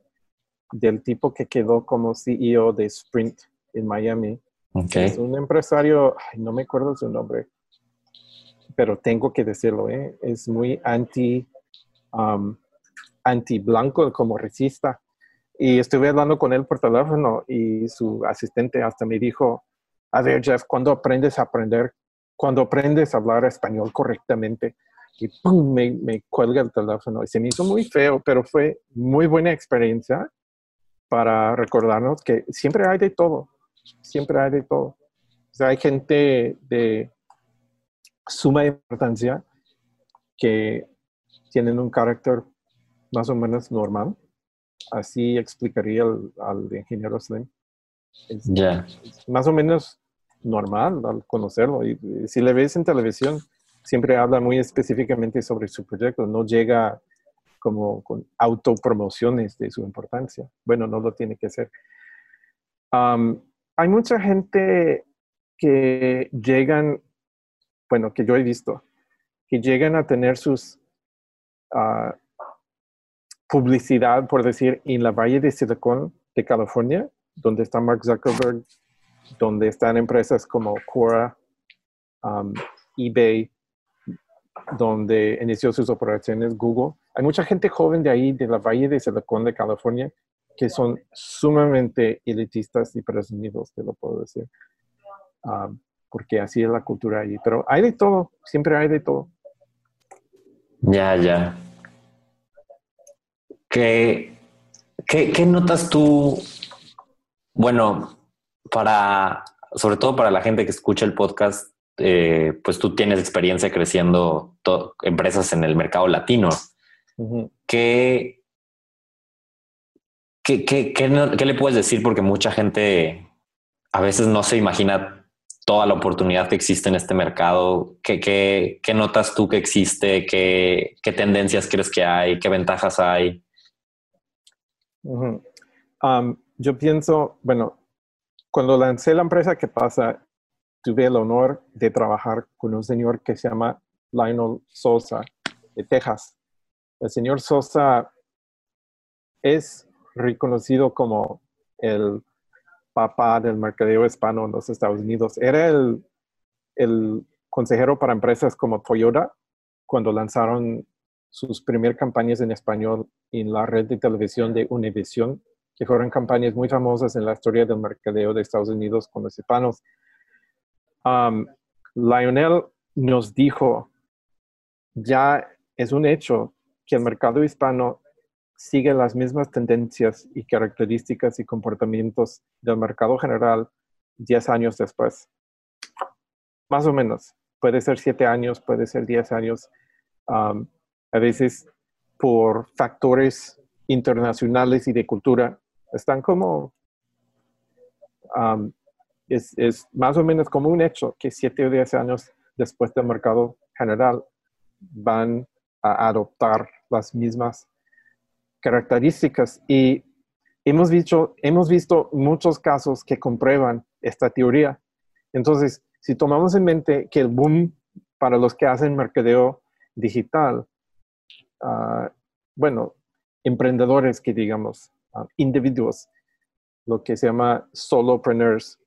del tipo que quedó como CEO de Sprint en Miami. Es un empresario, no me acuerdo su nombre, pero tengo que decirlo, ¿eh? es muy anti, anti blanco como resista. Y estuve hablando con él por teléfono y su asistente hasta me dijo, a ver Jeff, ¿cuándo aprendes a aprender? Cuando aprendes a hablar español correctamente? Y. Me, me cuelga el teléfono. Y se me hizo muy feo, pero fue muy buena experiencia para recordarnos que siempre hay de todo, siempre hay de todo. O sea, hay gente de suma importancia que tienen un carácter más o menos normal así explicaría al, ingeniero Slim. Ya. más o menos normal al conocerlo. Y, si le ves en televisión, siempre habla muy específicamente sobre su proyecto, no llega como con autopromociones de su importancia. Bueno, no lo tiene que hacer. Hay mucha gente que llegan, bueno, que yo he visto, que llegan a tener sus ah, publicidad, por decir, en la Valle de Silicon de California, donde está Mark Zuckerberg, donde están empresas como Quora, um, eBay, donde inició sus operaciones Google. Hay mucha gente joven de ahí, de la Valle de Silicon de California, que son sumamente elitistas y presumidos, te lo puedo decir. Um, porque así es la cultura ahí. Pero hay de todo, siempre hay de todo. Ya, ya. ¿Qué, qué, notas tú? Bueno, para, sobre todo para la gente que escucha el podcast, eh, pues tú tienes experiencia creciendo empresas en el mercado latino. ¿Qué, qué, qué, qué, le puedes decir? Porque mucha gente a veces no se imagina toda la oportunidad que existe en este mercado. ¿Qué, qué, qué notas tú que existe? ¿Qué, ¿Qué tendencias crees que hay? ¿Qué ventajas hay? yo pienso, bueno, cuando lancé la empresa que pasa, tuve el honor de trabajar con un señor que se llama Lionel Sosa de Texas. El señor Sosa es reconocido como el papá del mercadeo hispano en los Estados Unidos. Era el, consejero para empresas como Toyota cuando lanzaron sus primeras campañas en español en la red de televisión de Univision, que fueron campañas muy famosas en la historia del mercadeo de Estados Unidos con los hispanos. Um, Lionel nos dijo, ya es un hecho que el mercado hispano sigue las mismas tendencias y características y comportamientos del mercado general 10 años después. Más o menos. Puede ser 7 años, puede ser 10 años. a veces por factores internacionales y de cultura, están como, es, es, más o menos como un hecho que 7 o 10 años después del mercado general van a adoptar las mismas características. Y hemos visto, hemos visto muchos casos que comprueban esta teoría. Entonces, si tomamos en mente que el boom para los que hacen mercadeo digital, uh, bueno, emprendedores que digamos, uh, individuos, lo que se llama solopreneurs,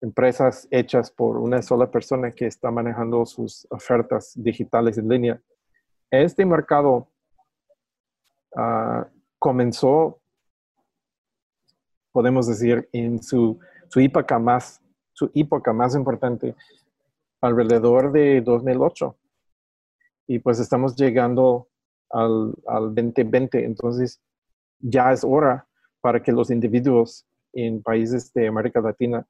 empresas hechas por una sola persona que está manejando sus ofertas digitales en línea. Este mercado uh, comenzó, podemos decir, en su, su, época más, su época más importante alrededor de 2008. Y pues estamos llegando al, al 2020. Entonces, ya es hora para que los individuos en países de América Latina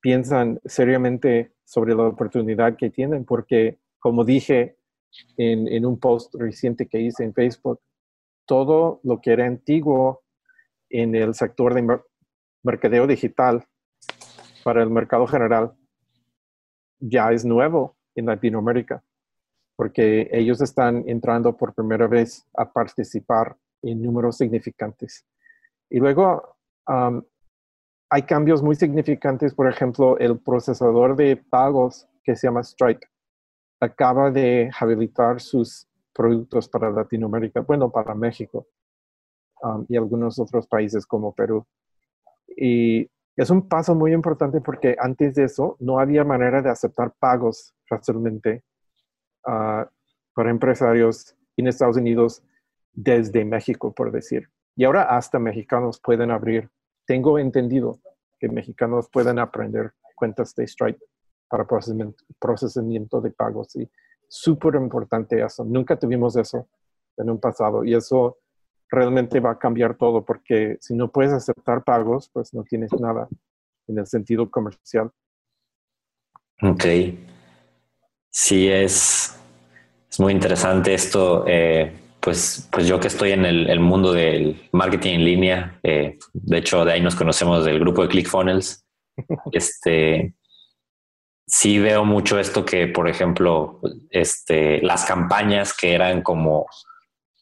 piensan seriamente sobre la oportunidad que tienen, porque como dije en, un post reciente que hice en Facebook, todo lo que era antiguo en el sector de mercadeo digital para el mercado general ya es nuevo en Latinoamérica porque ellos están entrando por primera vez a participar en números significantes. Y luego hay cambios muy significantes, por ejemplo, el procesador de pagos que se llama Stripe acaba de habilitar sus productos para Latinoamérica, bueno, para México y algunos otros países como Perú. Y es un paso muy importante porque antes de eso no había manera de aceptar pagos fácilmente para empresarios en Estados Unidos desde México, por decir. Y ahora hasta mexicanos pueden abrir. Tengo entendido que mexicanos pueden aprender cuentas de Stripe para procesamiento, de pagos. Y súper importante eso. Nunca tuvimos eso en un pasado. Y eso realmente va a cambiar todo porque si no puedes aceptar pagos, pues no tienes nada en el sentido comercial. Ok. Sí, es, es muy interesante esto. Eh, pues, pues yo que estoy en el, mundo del marketing en línea, eh, de hecho de ahí nos conocemos del grupo de ClickFunnels. este, sí veo mucho esto que, por ejemplo, este, las campañas que eran como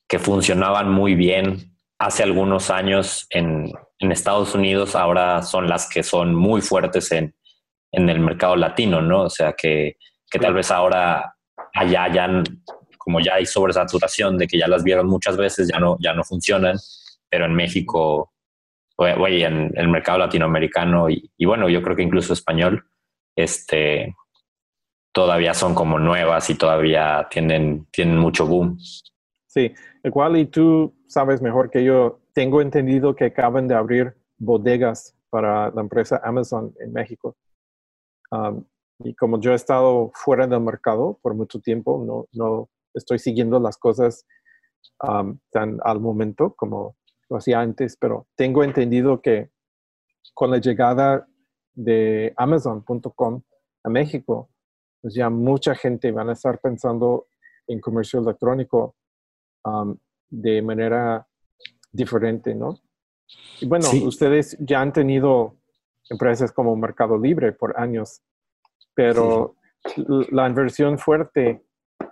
que funcionaban muy bien hace algunos años en, en Estados Unidos, ahora son las que son muy fuertes en, en el mercado latino, ¿no? O sea, que, que tal vez ahora allá ya, como ya hay sobresaturación de que ya las vieron muchas veces, ya no, ya no funcionan, pero en México, oye, en el mercado latinoamericano y, bueno, yo creo que incluso español, este, todavía son como nuevas y todavía tienen, tienen mucho boom. Sí, igual y tú sabes mejor que yo, tengo entendido que acaban de abrir bodegas para la empresa Amazon en México. Um, y como yo he estado fuera del mercado por mucho tiempo, no, no estoy siguiendo las cosas tan al momento como lo hacía antes, pero tengo entendido que con la llegada de Amazon.com a México, pues ya mucha gente van a estar pensando en comercio electrónico de manera diferente, ¿no? Y bueno, ustedes ya han tenido empresas como Mercado Libre por años pero la inversión fuerte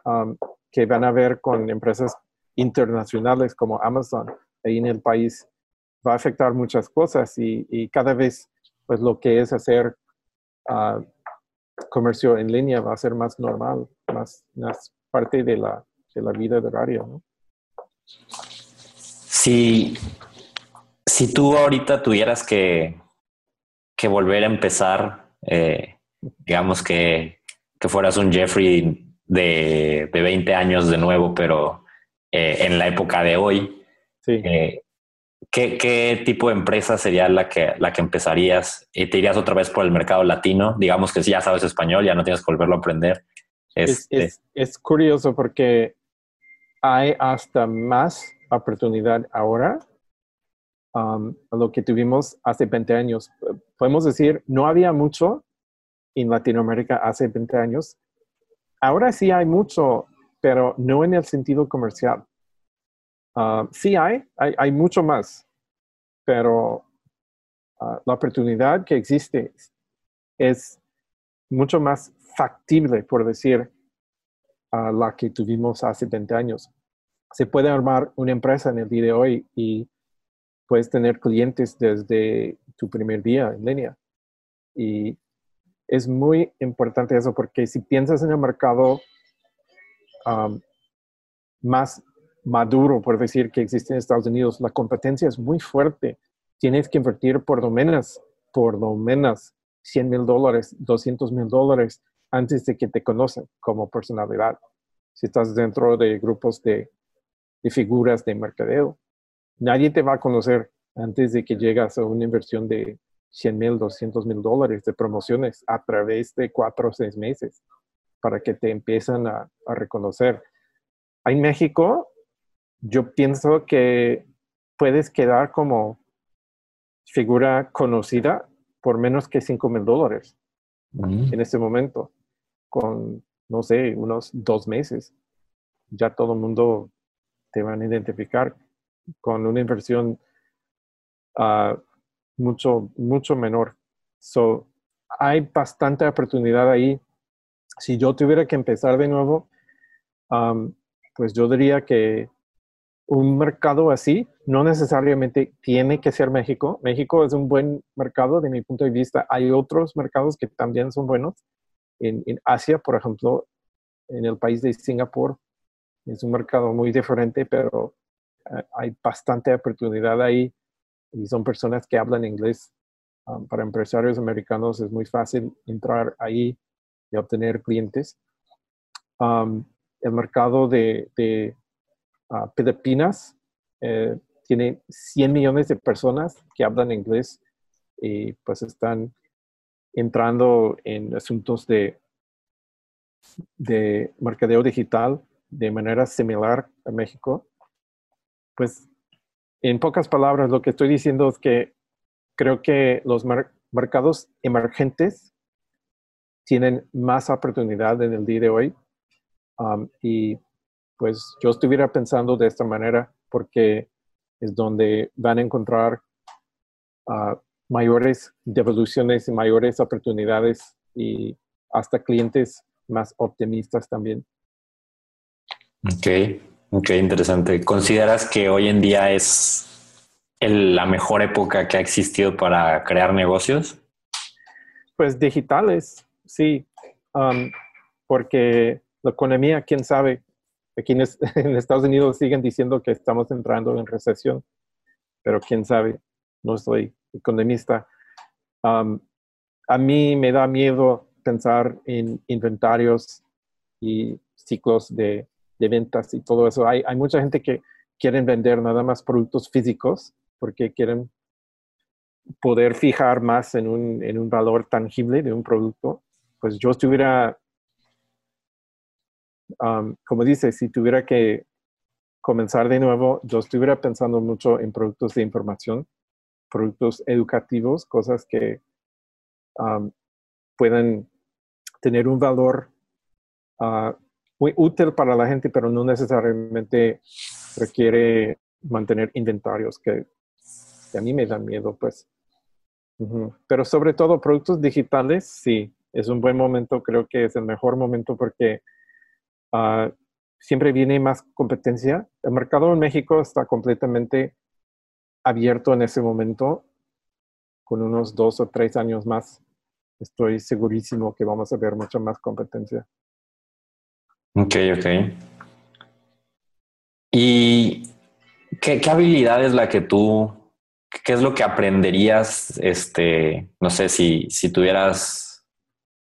um, que van a ver con empresas internacionales como Amazon ahí en el país va a afectar muchas cosas y, cada vez pues lo que es hacer uh, comercio en línea va a ser más normal, más, más parte de la, de la vida diaria. ¿no? Si, si tú ahorita tuvieras que, que volver a empezar eh, digamos que, fueras un Jeffrey de, de, 20 años de nuevo, pero eh, en la época de hoy, eh, ¿qué, tipo de empresa sería la que, la que empezarías? ¿Y ¿Te irías otra vez por el mercado latino? Digamos que si ya sabes español, ya no tienes que volverlo a aprender. Es, este es, curioso porque hay hasta más oportunidad ahora um, a lo que tuvimos hace 20 años. Podemos decir, no había mucho en Latinoamérica hace 20 años. Ahora sí hay mucho, pero no en el sentido comercial. Uh, sí hay, hay, mucho más, pero uh, la oportunidad que existe es mucho más factible, por decir, a la que tuvimos hace 20 años. Se puede armar una empresa en el día de hoy y puedes tener clientes desde tu primer día en línea. Y es muy importante eso porque si piensas en el mercado más maduro, por decir, que existe en Estados Unidos, la competencia es muy fuerte. Tienes que invertir por lo menos, por lo menos 100 mil dólares, 200 mil dólares antes de que te conocen como personalidad. Si estás dentro de grupos de, de figuras de mercadeo, nadie te va a conocer antes de que llegas a una inversión de 100 mil, 200 mil dólares de promociones a través de cuatro o seis meses para que te empiezan a, a reconocer. En México, yo pienso que puedes quedar como figura conocida por menos que 5 mil dólares mm. en este momento con, no sé, unos dos meses, ya todo el mundo te van a identificar con una inversión uh, mucho, mucho menor. So, hay bastante oportunidad ahí. Si yo tuviera que empezar de nuevo, um, pues yo diría que un mercado así no necesariamente tiene que ser México. México es un buen mercado de mi punto de vista. Hay otros mercados que también son buenos, en, Asia, por ejemplo, en el país de Singapur, es un mercado muy diferente, pero eh, hay bastante oportunidad ahí y son personas que hablan inglés. Um, para empresarios americanos es muy fácil entrar ahí y obtener clientes. Um, el mercado de, de uh, Filipinas eh, tiene 100 millones de personas que hablan inglés y pues están entrando en asuntos de, de mercadeo digital de manera similar a México, pues en pocas palabras lo que estoy diciendo es que creo que los mercados emergentes tienen más oportunidad en el día de hoy um, y pues yo estuviera pensando de esta manera porque es donde van a encontrar uh, mayores devoluciones y mayores oportunidades y hasta clientes más optimistas también. Ok, ok, interesante. ¿Consideras que hoy en día es la mejor época que ha existido para crear negocios? Pues digitales, sí, um, porque la economía, quién sabe, aquí en, en Estados Unidos siguen diciendo que estamos entrando en recesión, pero quién sabe, no soy economista. a mí me da miedo pensar en inventarios y ciclos de, ventas y todo eso. Hay, hay, mucha gente que quieren vender nada más productos físicos porque quieren poder fijar más en un, en un valor tangible de un producto. Pues yo estuviera, como dice, si tuviera que comenzar de nuevo, yo estuviera pensando mucho en productos de información productos educativos, cosas que puedan tener un valor ah, muy útil para la gente, pero no necesariamente requiere mantener inventarios que, a mí me dan miedo, pues. Pero sobre todo productos digitales, sí, es un buen momento, creo que es el mejor momento porque ah, siempre viene más competencia. El mercado en México está completamente abierto en ese momento, con unos dos o tres años más, estoy segurísimo que vamos a ver mucha más competencia. Ok, ok. ¿Y qué, habilidad es la que tú, qué es lo que aprenderías, este, no sé, si, si tuvieras,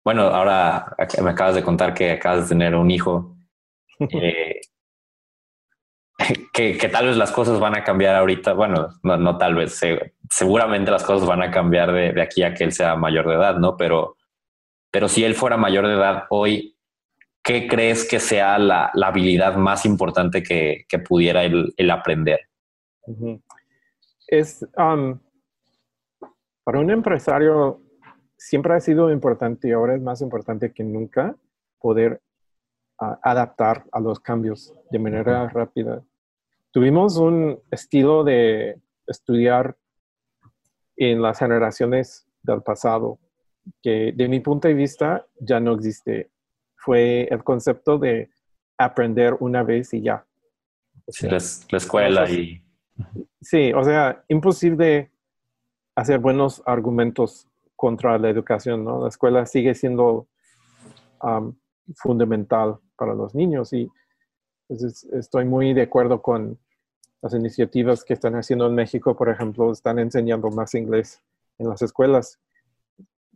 bueno, ahora me acabas de contar que acabas de tener un hijo. Eh, que, tal vez las cosas van a cambiar ahorita. Bueno, no, tal vez, seguramente las cosas van a cambiar de, aquí a que él sea mayor de edad, ¿no? Pero, pero si él fuera mayor de edad hoy, ¿qué crees que sea la, habilidad más importante que, pudiera el, aprender? Es, um, para un empresario siempre ha sido importante y ahora es más importante que nunca poder ah, adaptar a los cambios de manera rápida. Tuvimos un estilo de estudiar en las generaciones del pasado que de mi punto de vista ya no existe. Fue el concepto de aprender una vez y ya. la, escuela y... Sí, o sea, imposible hacer buenos argumentos contra la educación, ¿no? La escuela sigue siendo fundamental para los niños y pues, estoy muy de acuerdo con las iniciativas que están haciendo en México, por ejemplo, están enseñando más inglés en las escuelas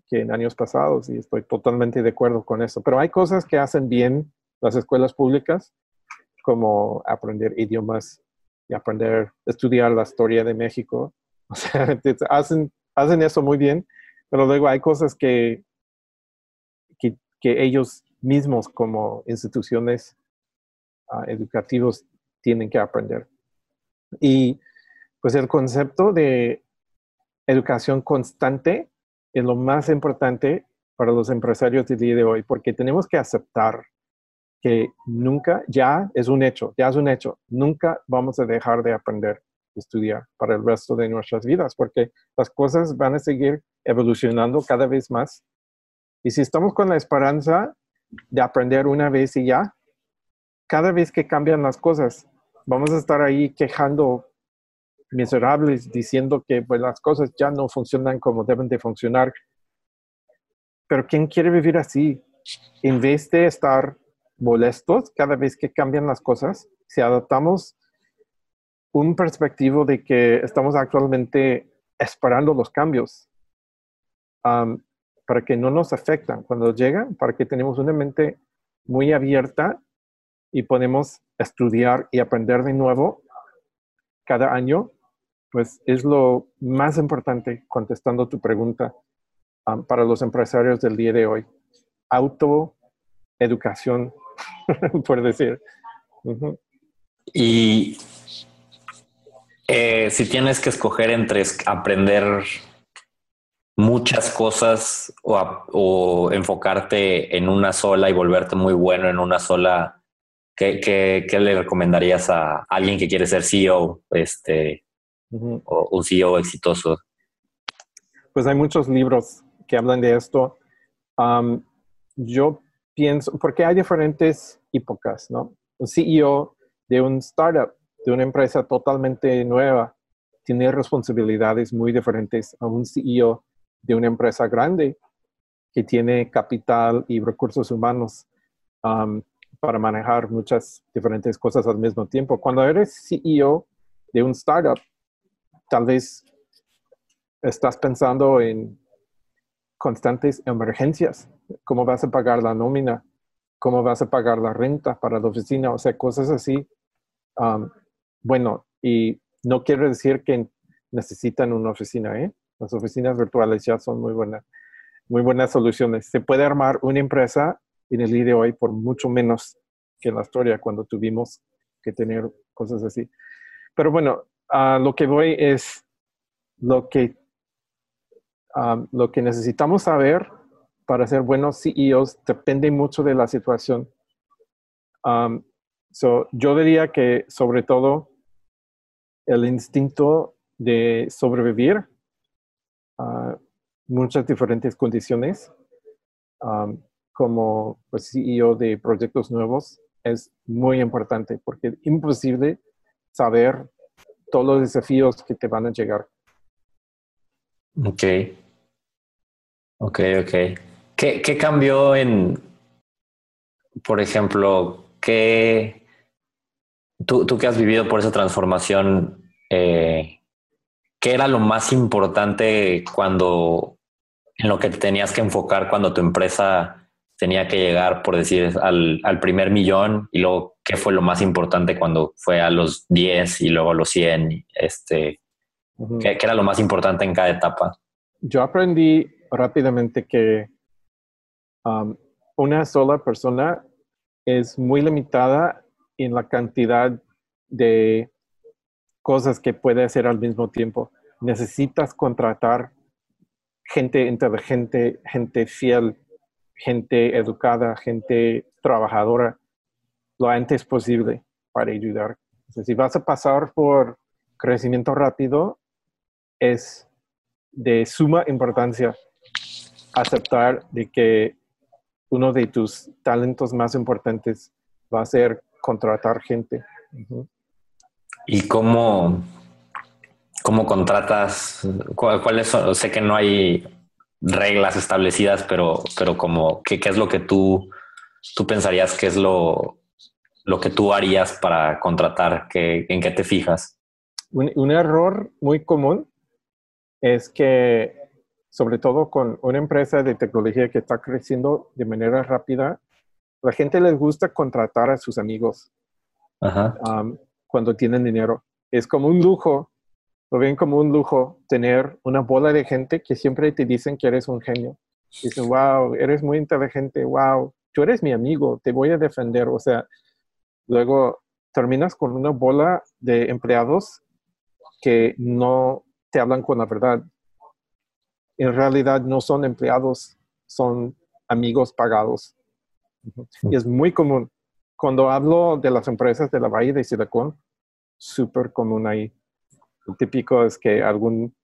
que en años pasados y estoy totalmente de acuerdo con eso. Pero hay cosas que hacen bien las escuelas públicas, como aprender idiomas y aprender, estudiar la historia de México. Hacen, hacen eso muy bien, pero luego hay cosas que, que, ellos mismos como instituciones uh, educativos tienen que aprender. Y pues el concepto de educación constante es lo más importante para los empresarios del día de hoy, porque tenemos que aceptar que nunca, ya es un hecho, ya es un hecho, nunca vamos a dejar de aprender estudiar para el resto de nuestras vidas, porque las cosas van a seguir evolucionando cada vez más. Y si estamos con la esperanza de aprender una vez y ya, cada vez que cambian las cosas, vamos a estar ahí quejando miserables diciendo que pues, las cosas ya no funcionan como deben de funcionar. Pero ¿quién quiere vivir así? En vez de estar molestos cada vez que cambian las cosas, si adoptamos un perspectivo de que estamos actualmente esperando los cambios para que no nos afectan cuando llegan, para que tenemos una mente muy abierta y podemos estudiar y aprender de nuevo cada año pues es lo más importante contestando tu pregunta um, para los empresarios del día de hoy. Autoeducación, por decir. Y eh, si tienes que escoger entre aprender muchas cosas o, enfocarte en una sola y volverte muy bueno en una sola, ¿qué, qué le recomendarías a alguien que quiere ser CEO? Este, o un CEO exitoso? Pues hay muchos libros que hablan de esto. yo pienso, porque hay diferentes épocas, ¿no? Un CEO de un startup, de una empresa totalmente nueva, tiene responsabilidades muy diferentes a un CEO de una empresa grande que tiene capital y recursos humanos para manejar muchas diferentes cosas al mismo tiempo. Cuando eres CEO de un startup, tal vez estás pensando en constantes emergencias, cómo vas a pagar la nómina, cómo vas a pagar la renta para la oficina, o sea, cosas así. Um, bueno, y no quiero decir que necesitan una oficina, ¿eh? Las oficinas virtuales ya son muy buenas, muy buenas soluciones. Se puede armar una empresa en el día de hoy por mucho menos que en la historia cuando tuvimos que tener cosas así. Pero bueno, lo que voy es lo que, lo que necesitamos saber para ser buenos CEOs depende mucho de la situación. yo diría que sobre todo el instinto de sobrevivir a muchas diferentes condiciones como pues, CEO de proyectos nuevos es muy importante porque es imposible saber todos los desafíos que te van a llegar. Ok. Ok, ok. ¿Qué, cambió en, por ejemplo, qué, tú, tú que has vivido por esa transformación, eh, qué era lo más importante cuando, en lo que te tenías que enfocar cuando tu empresa tenía que llegar, por decir, al, al, primer millón y luego qué fue lo más importante cuando fue a los 10 y luego a los 100, este, ¿qué, era lo más importante en cada etapa? Yo aprendí rápidamente que um, una sola persona es muy limitada en la cantidad de cosas que puede hacer al mismo tiempo. Necesitas contratar gente inteligente, gente fiel, gente educada, gente trabajadora lo antes posible para ayudar. si vas a pasar por crecimiento rápido, es de suma importancia aceptar de que uno de tus talentos más importantes va a ser contratar gente. ¿Y cómo, cómo contratas? ¿Cuáles son? Sé que no hay reglas establecidas, pero, pero como, ¿qué, es lo que tú, tú pensarías que es lo, lo que tú harías para contratar? ¿En qué te fijas? Un, error muy común es que, sobre todo con una empresa de tecnología que está creciendo de manera rápida, la gente les gusta contratar a sus amigos cuando tienen dinero. Es como un lujo, lo ven como un lujo tener una bola de gente que siempre te dicen que eres un genio. Dicen, wow, eres muy inteligente, wow, tú eres mi amigo, te voy a defender. O sea, luego terminas con una bola de empleados que no te hablan con la verdad. En realidad no son empleados, son amigos pagados. Y es muy común. Cuando hablo de las empresas de la Valle de Silicon, súper común ahí. Lo típico es que algún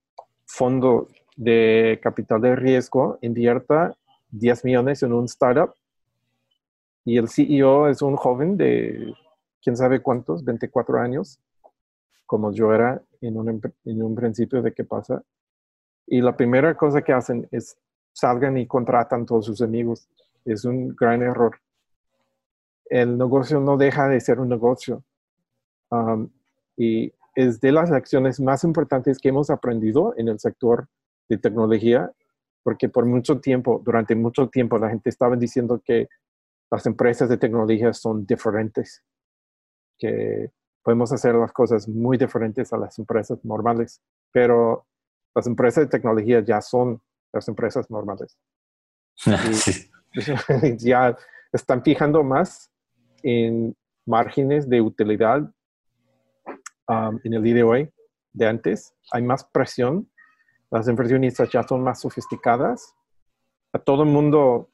fondo de capital de riesgo invierta 10 millones en un startup y el CEO es un joven de quién sabe cuántos, 24 años, como yo era en un, en un principio de qué pasa. Y la primera cosa que hacen es salgan y contratan todos sus amigos. Es un gran error. El negocio no deja de ser un negocio. Um, y es de las acciones más importantes que hemos aprendido en el sector de tecnología, porque por mucho tiempo, durante mucho tiempo, la gente estaba diciendo que las empresas de tecnología son diferentes, que podemos hacer las cosas muy diferentes a las empresas normales, pero las empresas de tecnología ya son las empresas normales. ya están fijando más en márgenes de utilidad um, en el día de hoy de antes. Hay más presión. Las inversionistas ya son más sofisticadas. A todo el mundo,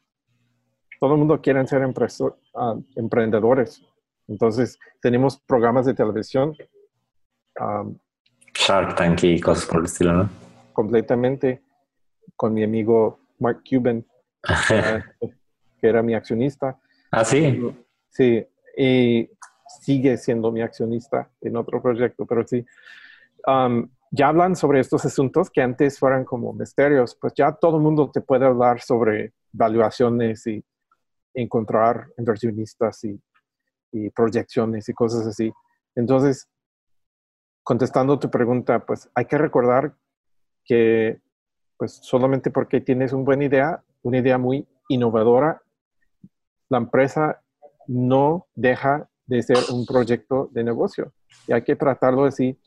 todo el mundo quiere ser um, emprendedores. Entonces, tenemos programas de televisión. Um, Shark Tank y cosas por el estilo, ¿no? Completamente. Con mi amigo Mark Cuban, que era mi accionista. Ah, sí. Sí, y sigue siendo mi accionista en otro proyecto, pero sí. Um, ya hablan sobre estos asuntos que antes fueran como misterios, pues ya todo el mundo te puede hablar sobre valuaciones y encontrar inversionistas y, y proyecciones y cosas así. Entonces, contestando tu pregunta, pues hay que recordar que pues solamente porque tienes una buena idea, una idea muy innovadora, la empresa no deja de ser un proyecto de negocio. Y hay que tratarlo así.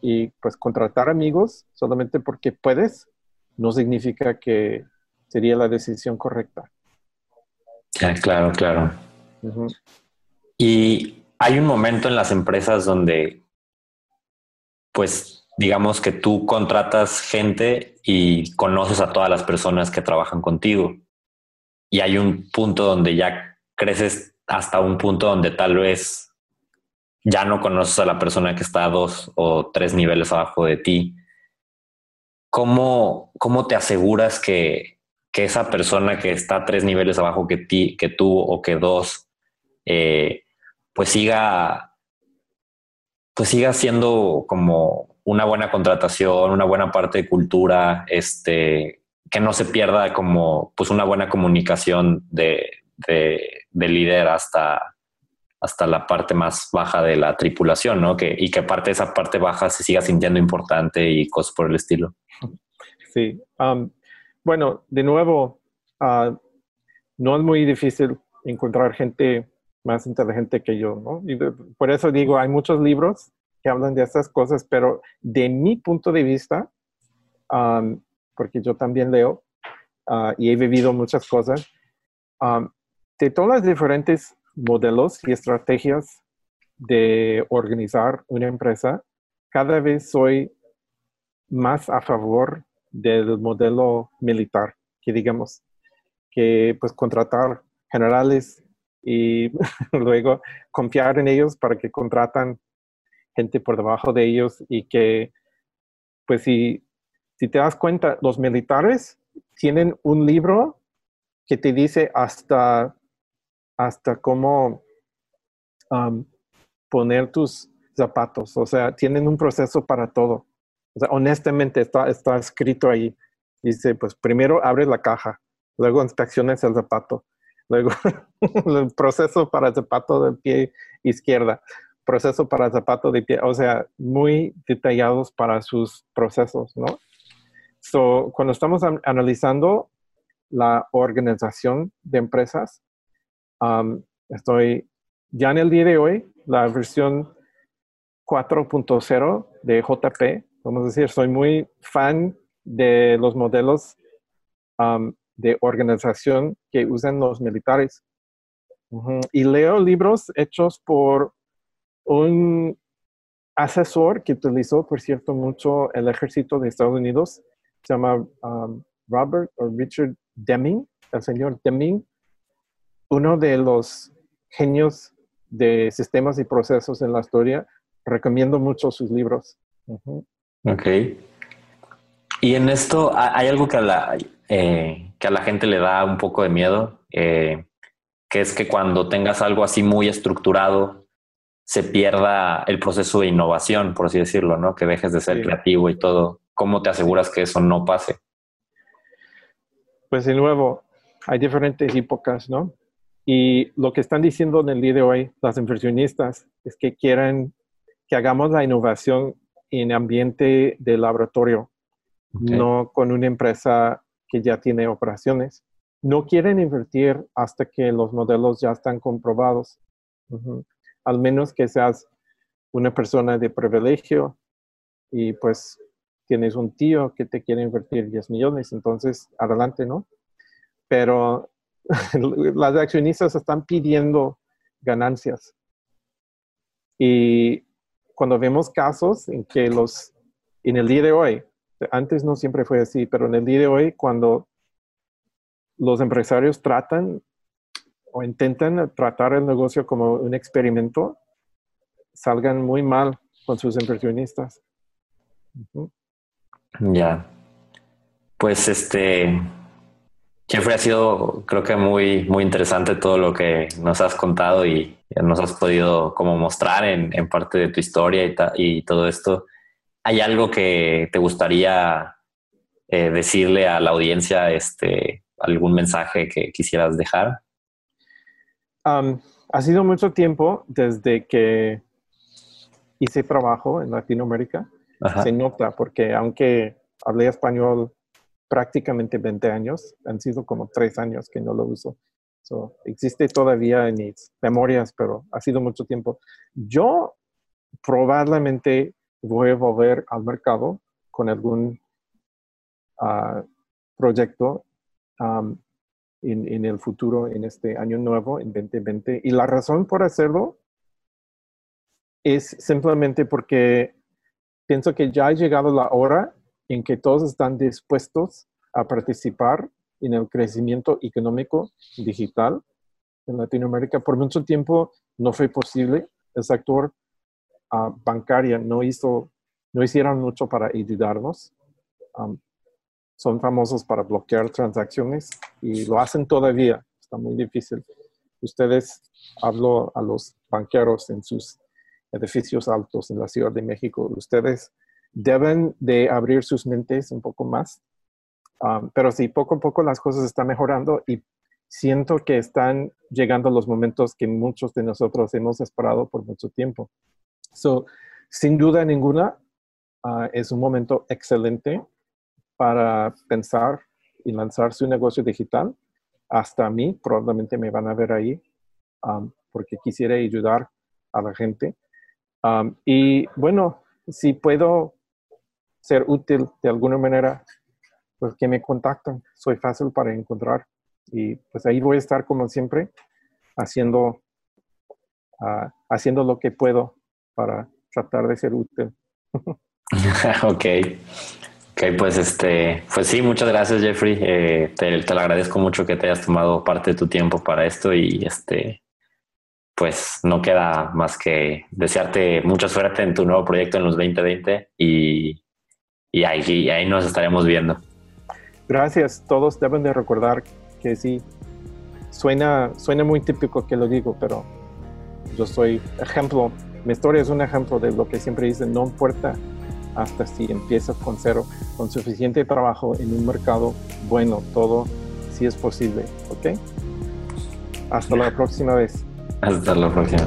Y pues contratar amigos solamente porque puedes no significa que sería la decisión correcta. claro, claro. Y hay un momento en las empresas donde, pues, digamos que tú contratas gente y conoces a todas las personas que trabajan contigo. Y hay un punto donde ya creces hasta un punto donde tal vez ya no conoces a la persona que está a dos o tres niveles abajo de ti. ¿Cómo, cómo te aseguras que, que, esa persona que está tres niveles abajo que, ti, que tú o que dos, eh, pues siga, pues siga siendo como una buena contratación, una buena parte de cultura, este, que no se pierda como pues una buena comunicación de, de, líder hasta, hasta la parte más baja de la tripulación, ¿no? Que, y que aparte de esa parte baja se siga sintiendo importante y cosas por el estilo. Sí. Um, bueno, de nuevo, uh, no es muy difícil encontrar gente más inteligente que yo, ¿no? Por eso digo, hay muchos libros que hablan de estas cosas, pero de mi punto de vista, um, porque yo también leo uh, y he vivido muchas cosas, um, de todas las diferentes modelos y estrategias de organizar una empresa, cada vez soy más a favor del modelo militar, que digamos, que pues contratar generales y luego confiar en ellos para que contratan gente por debajo de ellos y que, pues si, si te das cuenta, los militares tienen un libro que te dice hasta, hasta cómo poner tus zapatos, o sea, tienen un proceso para todo. Honestamente está, está escrito ahí. Dice, pues primero abres la caja, luego inspecciones el zapato, luego el proceso para el zapato del pie izquierda, proceso para el zapato de pie, o sea, muy detallados para sus procesos, ¿no? So, cuando estamos analizando la organización de empresas, um, estoy ya en el día de hoy, la versión 4.0 de JP, vamos a decir, soy muy fan de los modelos um, de organización que usan los militares. Y leo libros hechos por un asesor que utilizó, por cierto, mucho el ejército de Estados Unidos, se llama um, Robert o Richard Deming, el señor Deming, uno de los genios de sistemas y procesos en la historia. Recomiendo mucho sus libros. Ok. Y en esto hay algo que a la, eh, que a la gente le da un poco de miedo, eh, que es que cuando tengas algo así muy estructurado, se pierda el proceso de innovación, por así decirlo, ¿no? Que dejes de ser creativo y todo. ¿Cómo te aseguras que eso no pase? Pues de nuevo, hay diferentes épocas, ¿no? Y lo que están diciendo en el día de hoy las inversionistas es que quieren que hagamos la innovación en ambiente de laboratorio, no con una empresa que ya tiene operaciones. No quieren invertir hasta que los modelos ya están comprobados. Al menos que seas una persona de privilegio y pues tienes un tío que te quiere invertir 10 millones, entonces adelante, ¿no? Pero las accionistas están pidiendo ganancias. Y cuando vemos casos en que los, en el día de hoy, antes no siempre fue así, pero en el día de hoy, cuando los empresarios tratan o intentan tratar el negocio como un experimento, salgan muy mal con sus inversionistas. Ya. Pues este, Jeffrey, ha sido creo que muy, muy interesante todo lo que nos has contado y nos has podido como mostrar en, en parte de tu historia y, y, todo esto. ¿Hay algo que te gustaría eh, decirle a la audiencia, este, algún mensaje que quisieras dejar? ha sido mucho tiempo desde que hice trabajo en Latinoamérica se nota porque aunque hablé español prácticamente 20 años, han sido como tres años que no lo uso. existe todavía en mis memorias, pero ha sido mucho tiempo. Yo probablemente voy a volver al mercado con algún ah, proyecto en, en, el futuro, en este año nuevo, en 2020. Y la razón por hacerlo es simplemente porque pienso que ya ha llegado la hora en que todos están dispuestos a participar en el crecimiento económico digital en Latinoamérica. Por mucho tiempo no fue posible. El sector uh, bancario no hizo, no hicieron mucho para ayudarnos. son famosos para bloquear transacciones y lo hacen todavía. Está muy difícil. Ustedes, hablo a los banqueros en sus edificios altos en la Ciudad de México. Ustedes deben de abrir sus mentes un poco más. Um, pero sí, poco a poco las cosas están mejorando y siento que están llegando los momentos que muchos de nosotros hemos esperado por mucho tiempo. So, sin duda ninguna, uh, es un momento excelente para pensar y lanzar su negocio digital. Hasta a mí, probablemente me van a ver ahí, um, porque quisiera ayudar a la gente y bueno, si puedo ser útil de alguna manera, pues que me contacten. Soy fácil para encontrar. Y pues ahí voy a estar como siempre, haciendo ah, haciendo lo que puedo para tratar de ser útil. ok. Ok, pues este, pues sí, muchas gracias, Jeffrey. Eh, te, te, lo agradezco mucho que te hayas tomado parte de tu tiempo para esto y este, pues no queda más que desearte mucha suerte en tu nuevo proyecto en los 2020 y, y ahí, y ahí nos estaremos viendo. Gracias. Todos deben de recordar que sí, suena, suena muy típico que lo digo, pero yo soy ejemplo. Mi historia es un ejemplo de lo que siempre dicen, no importa hasta si empiezas con cero, con suficiente trabajo en un mercado bueno, todo sí es posible, ¿ok? Hasta la próxima vez. Hasta la próxima.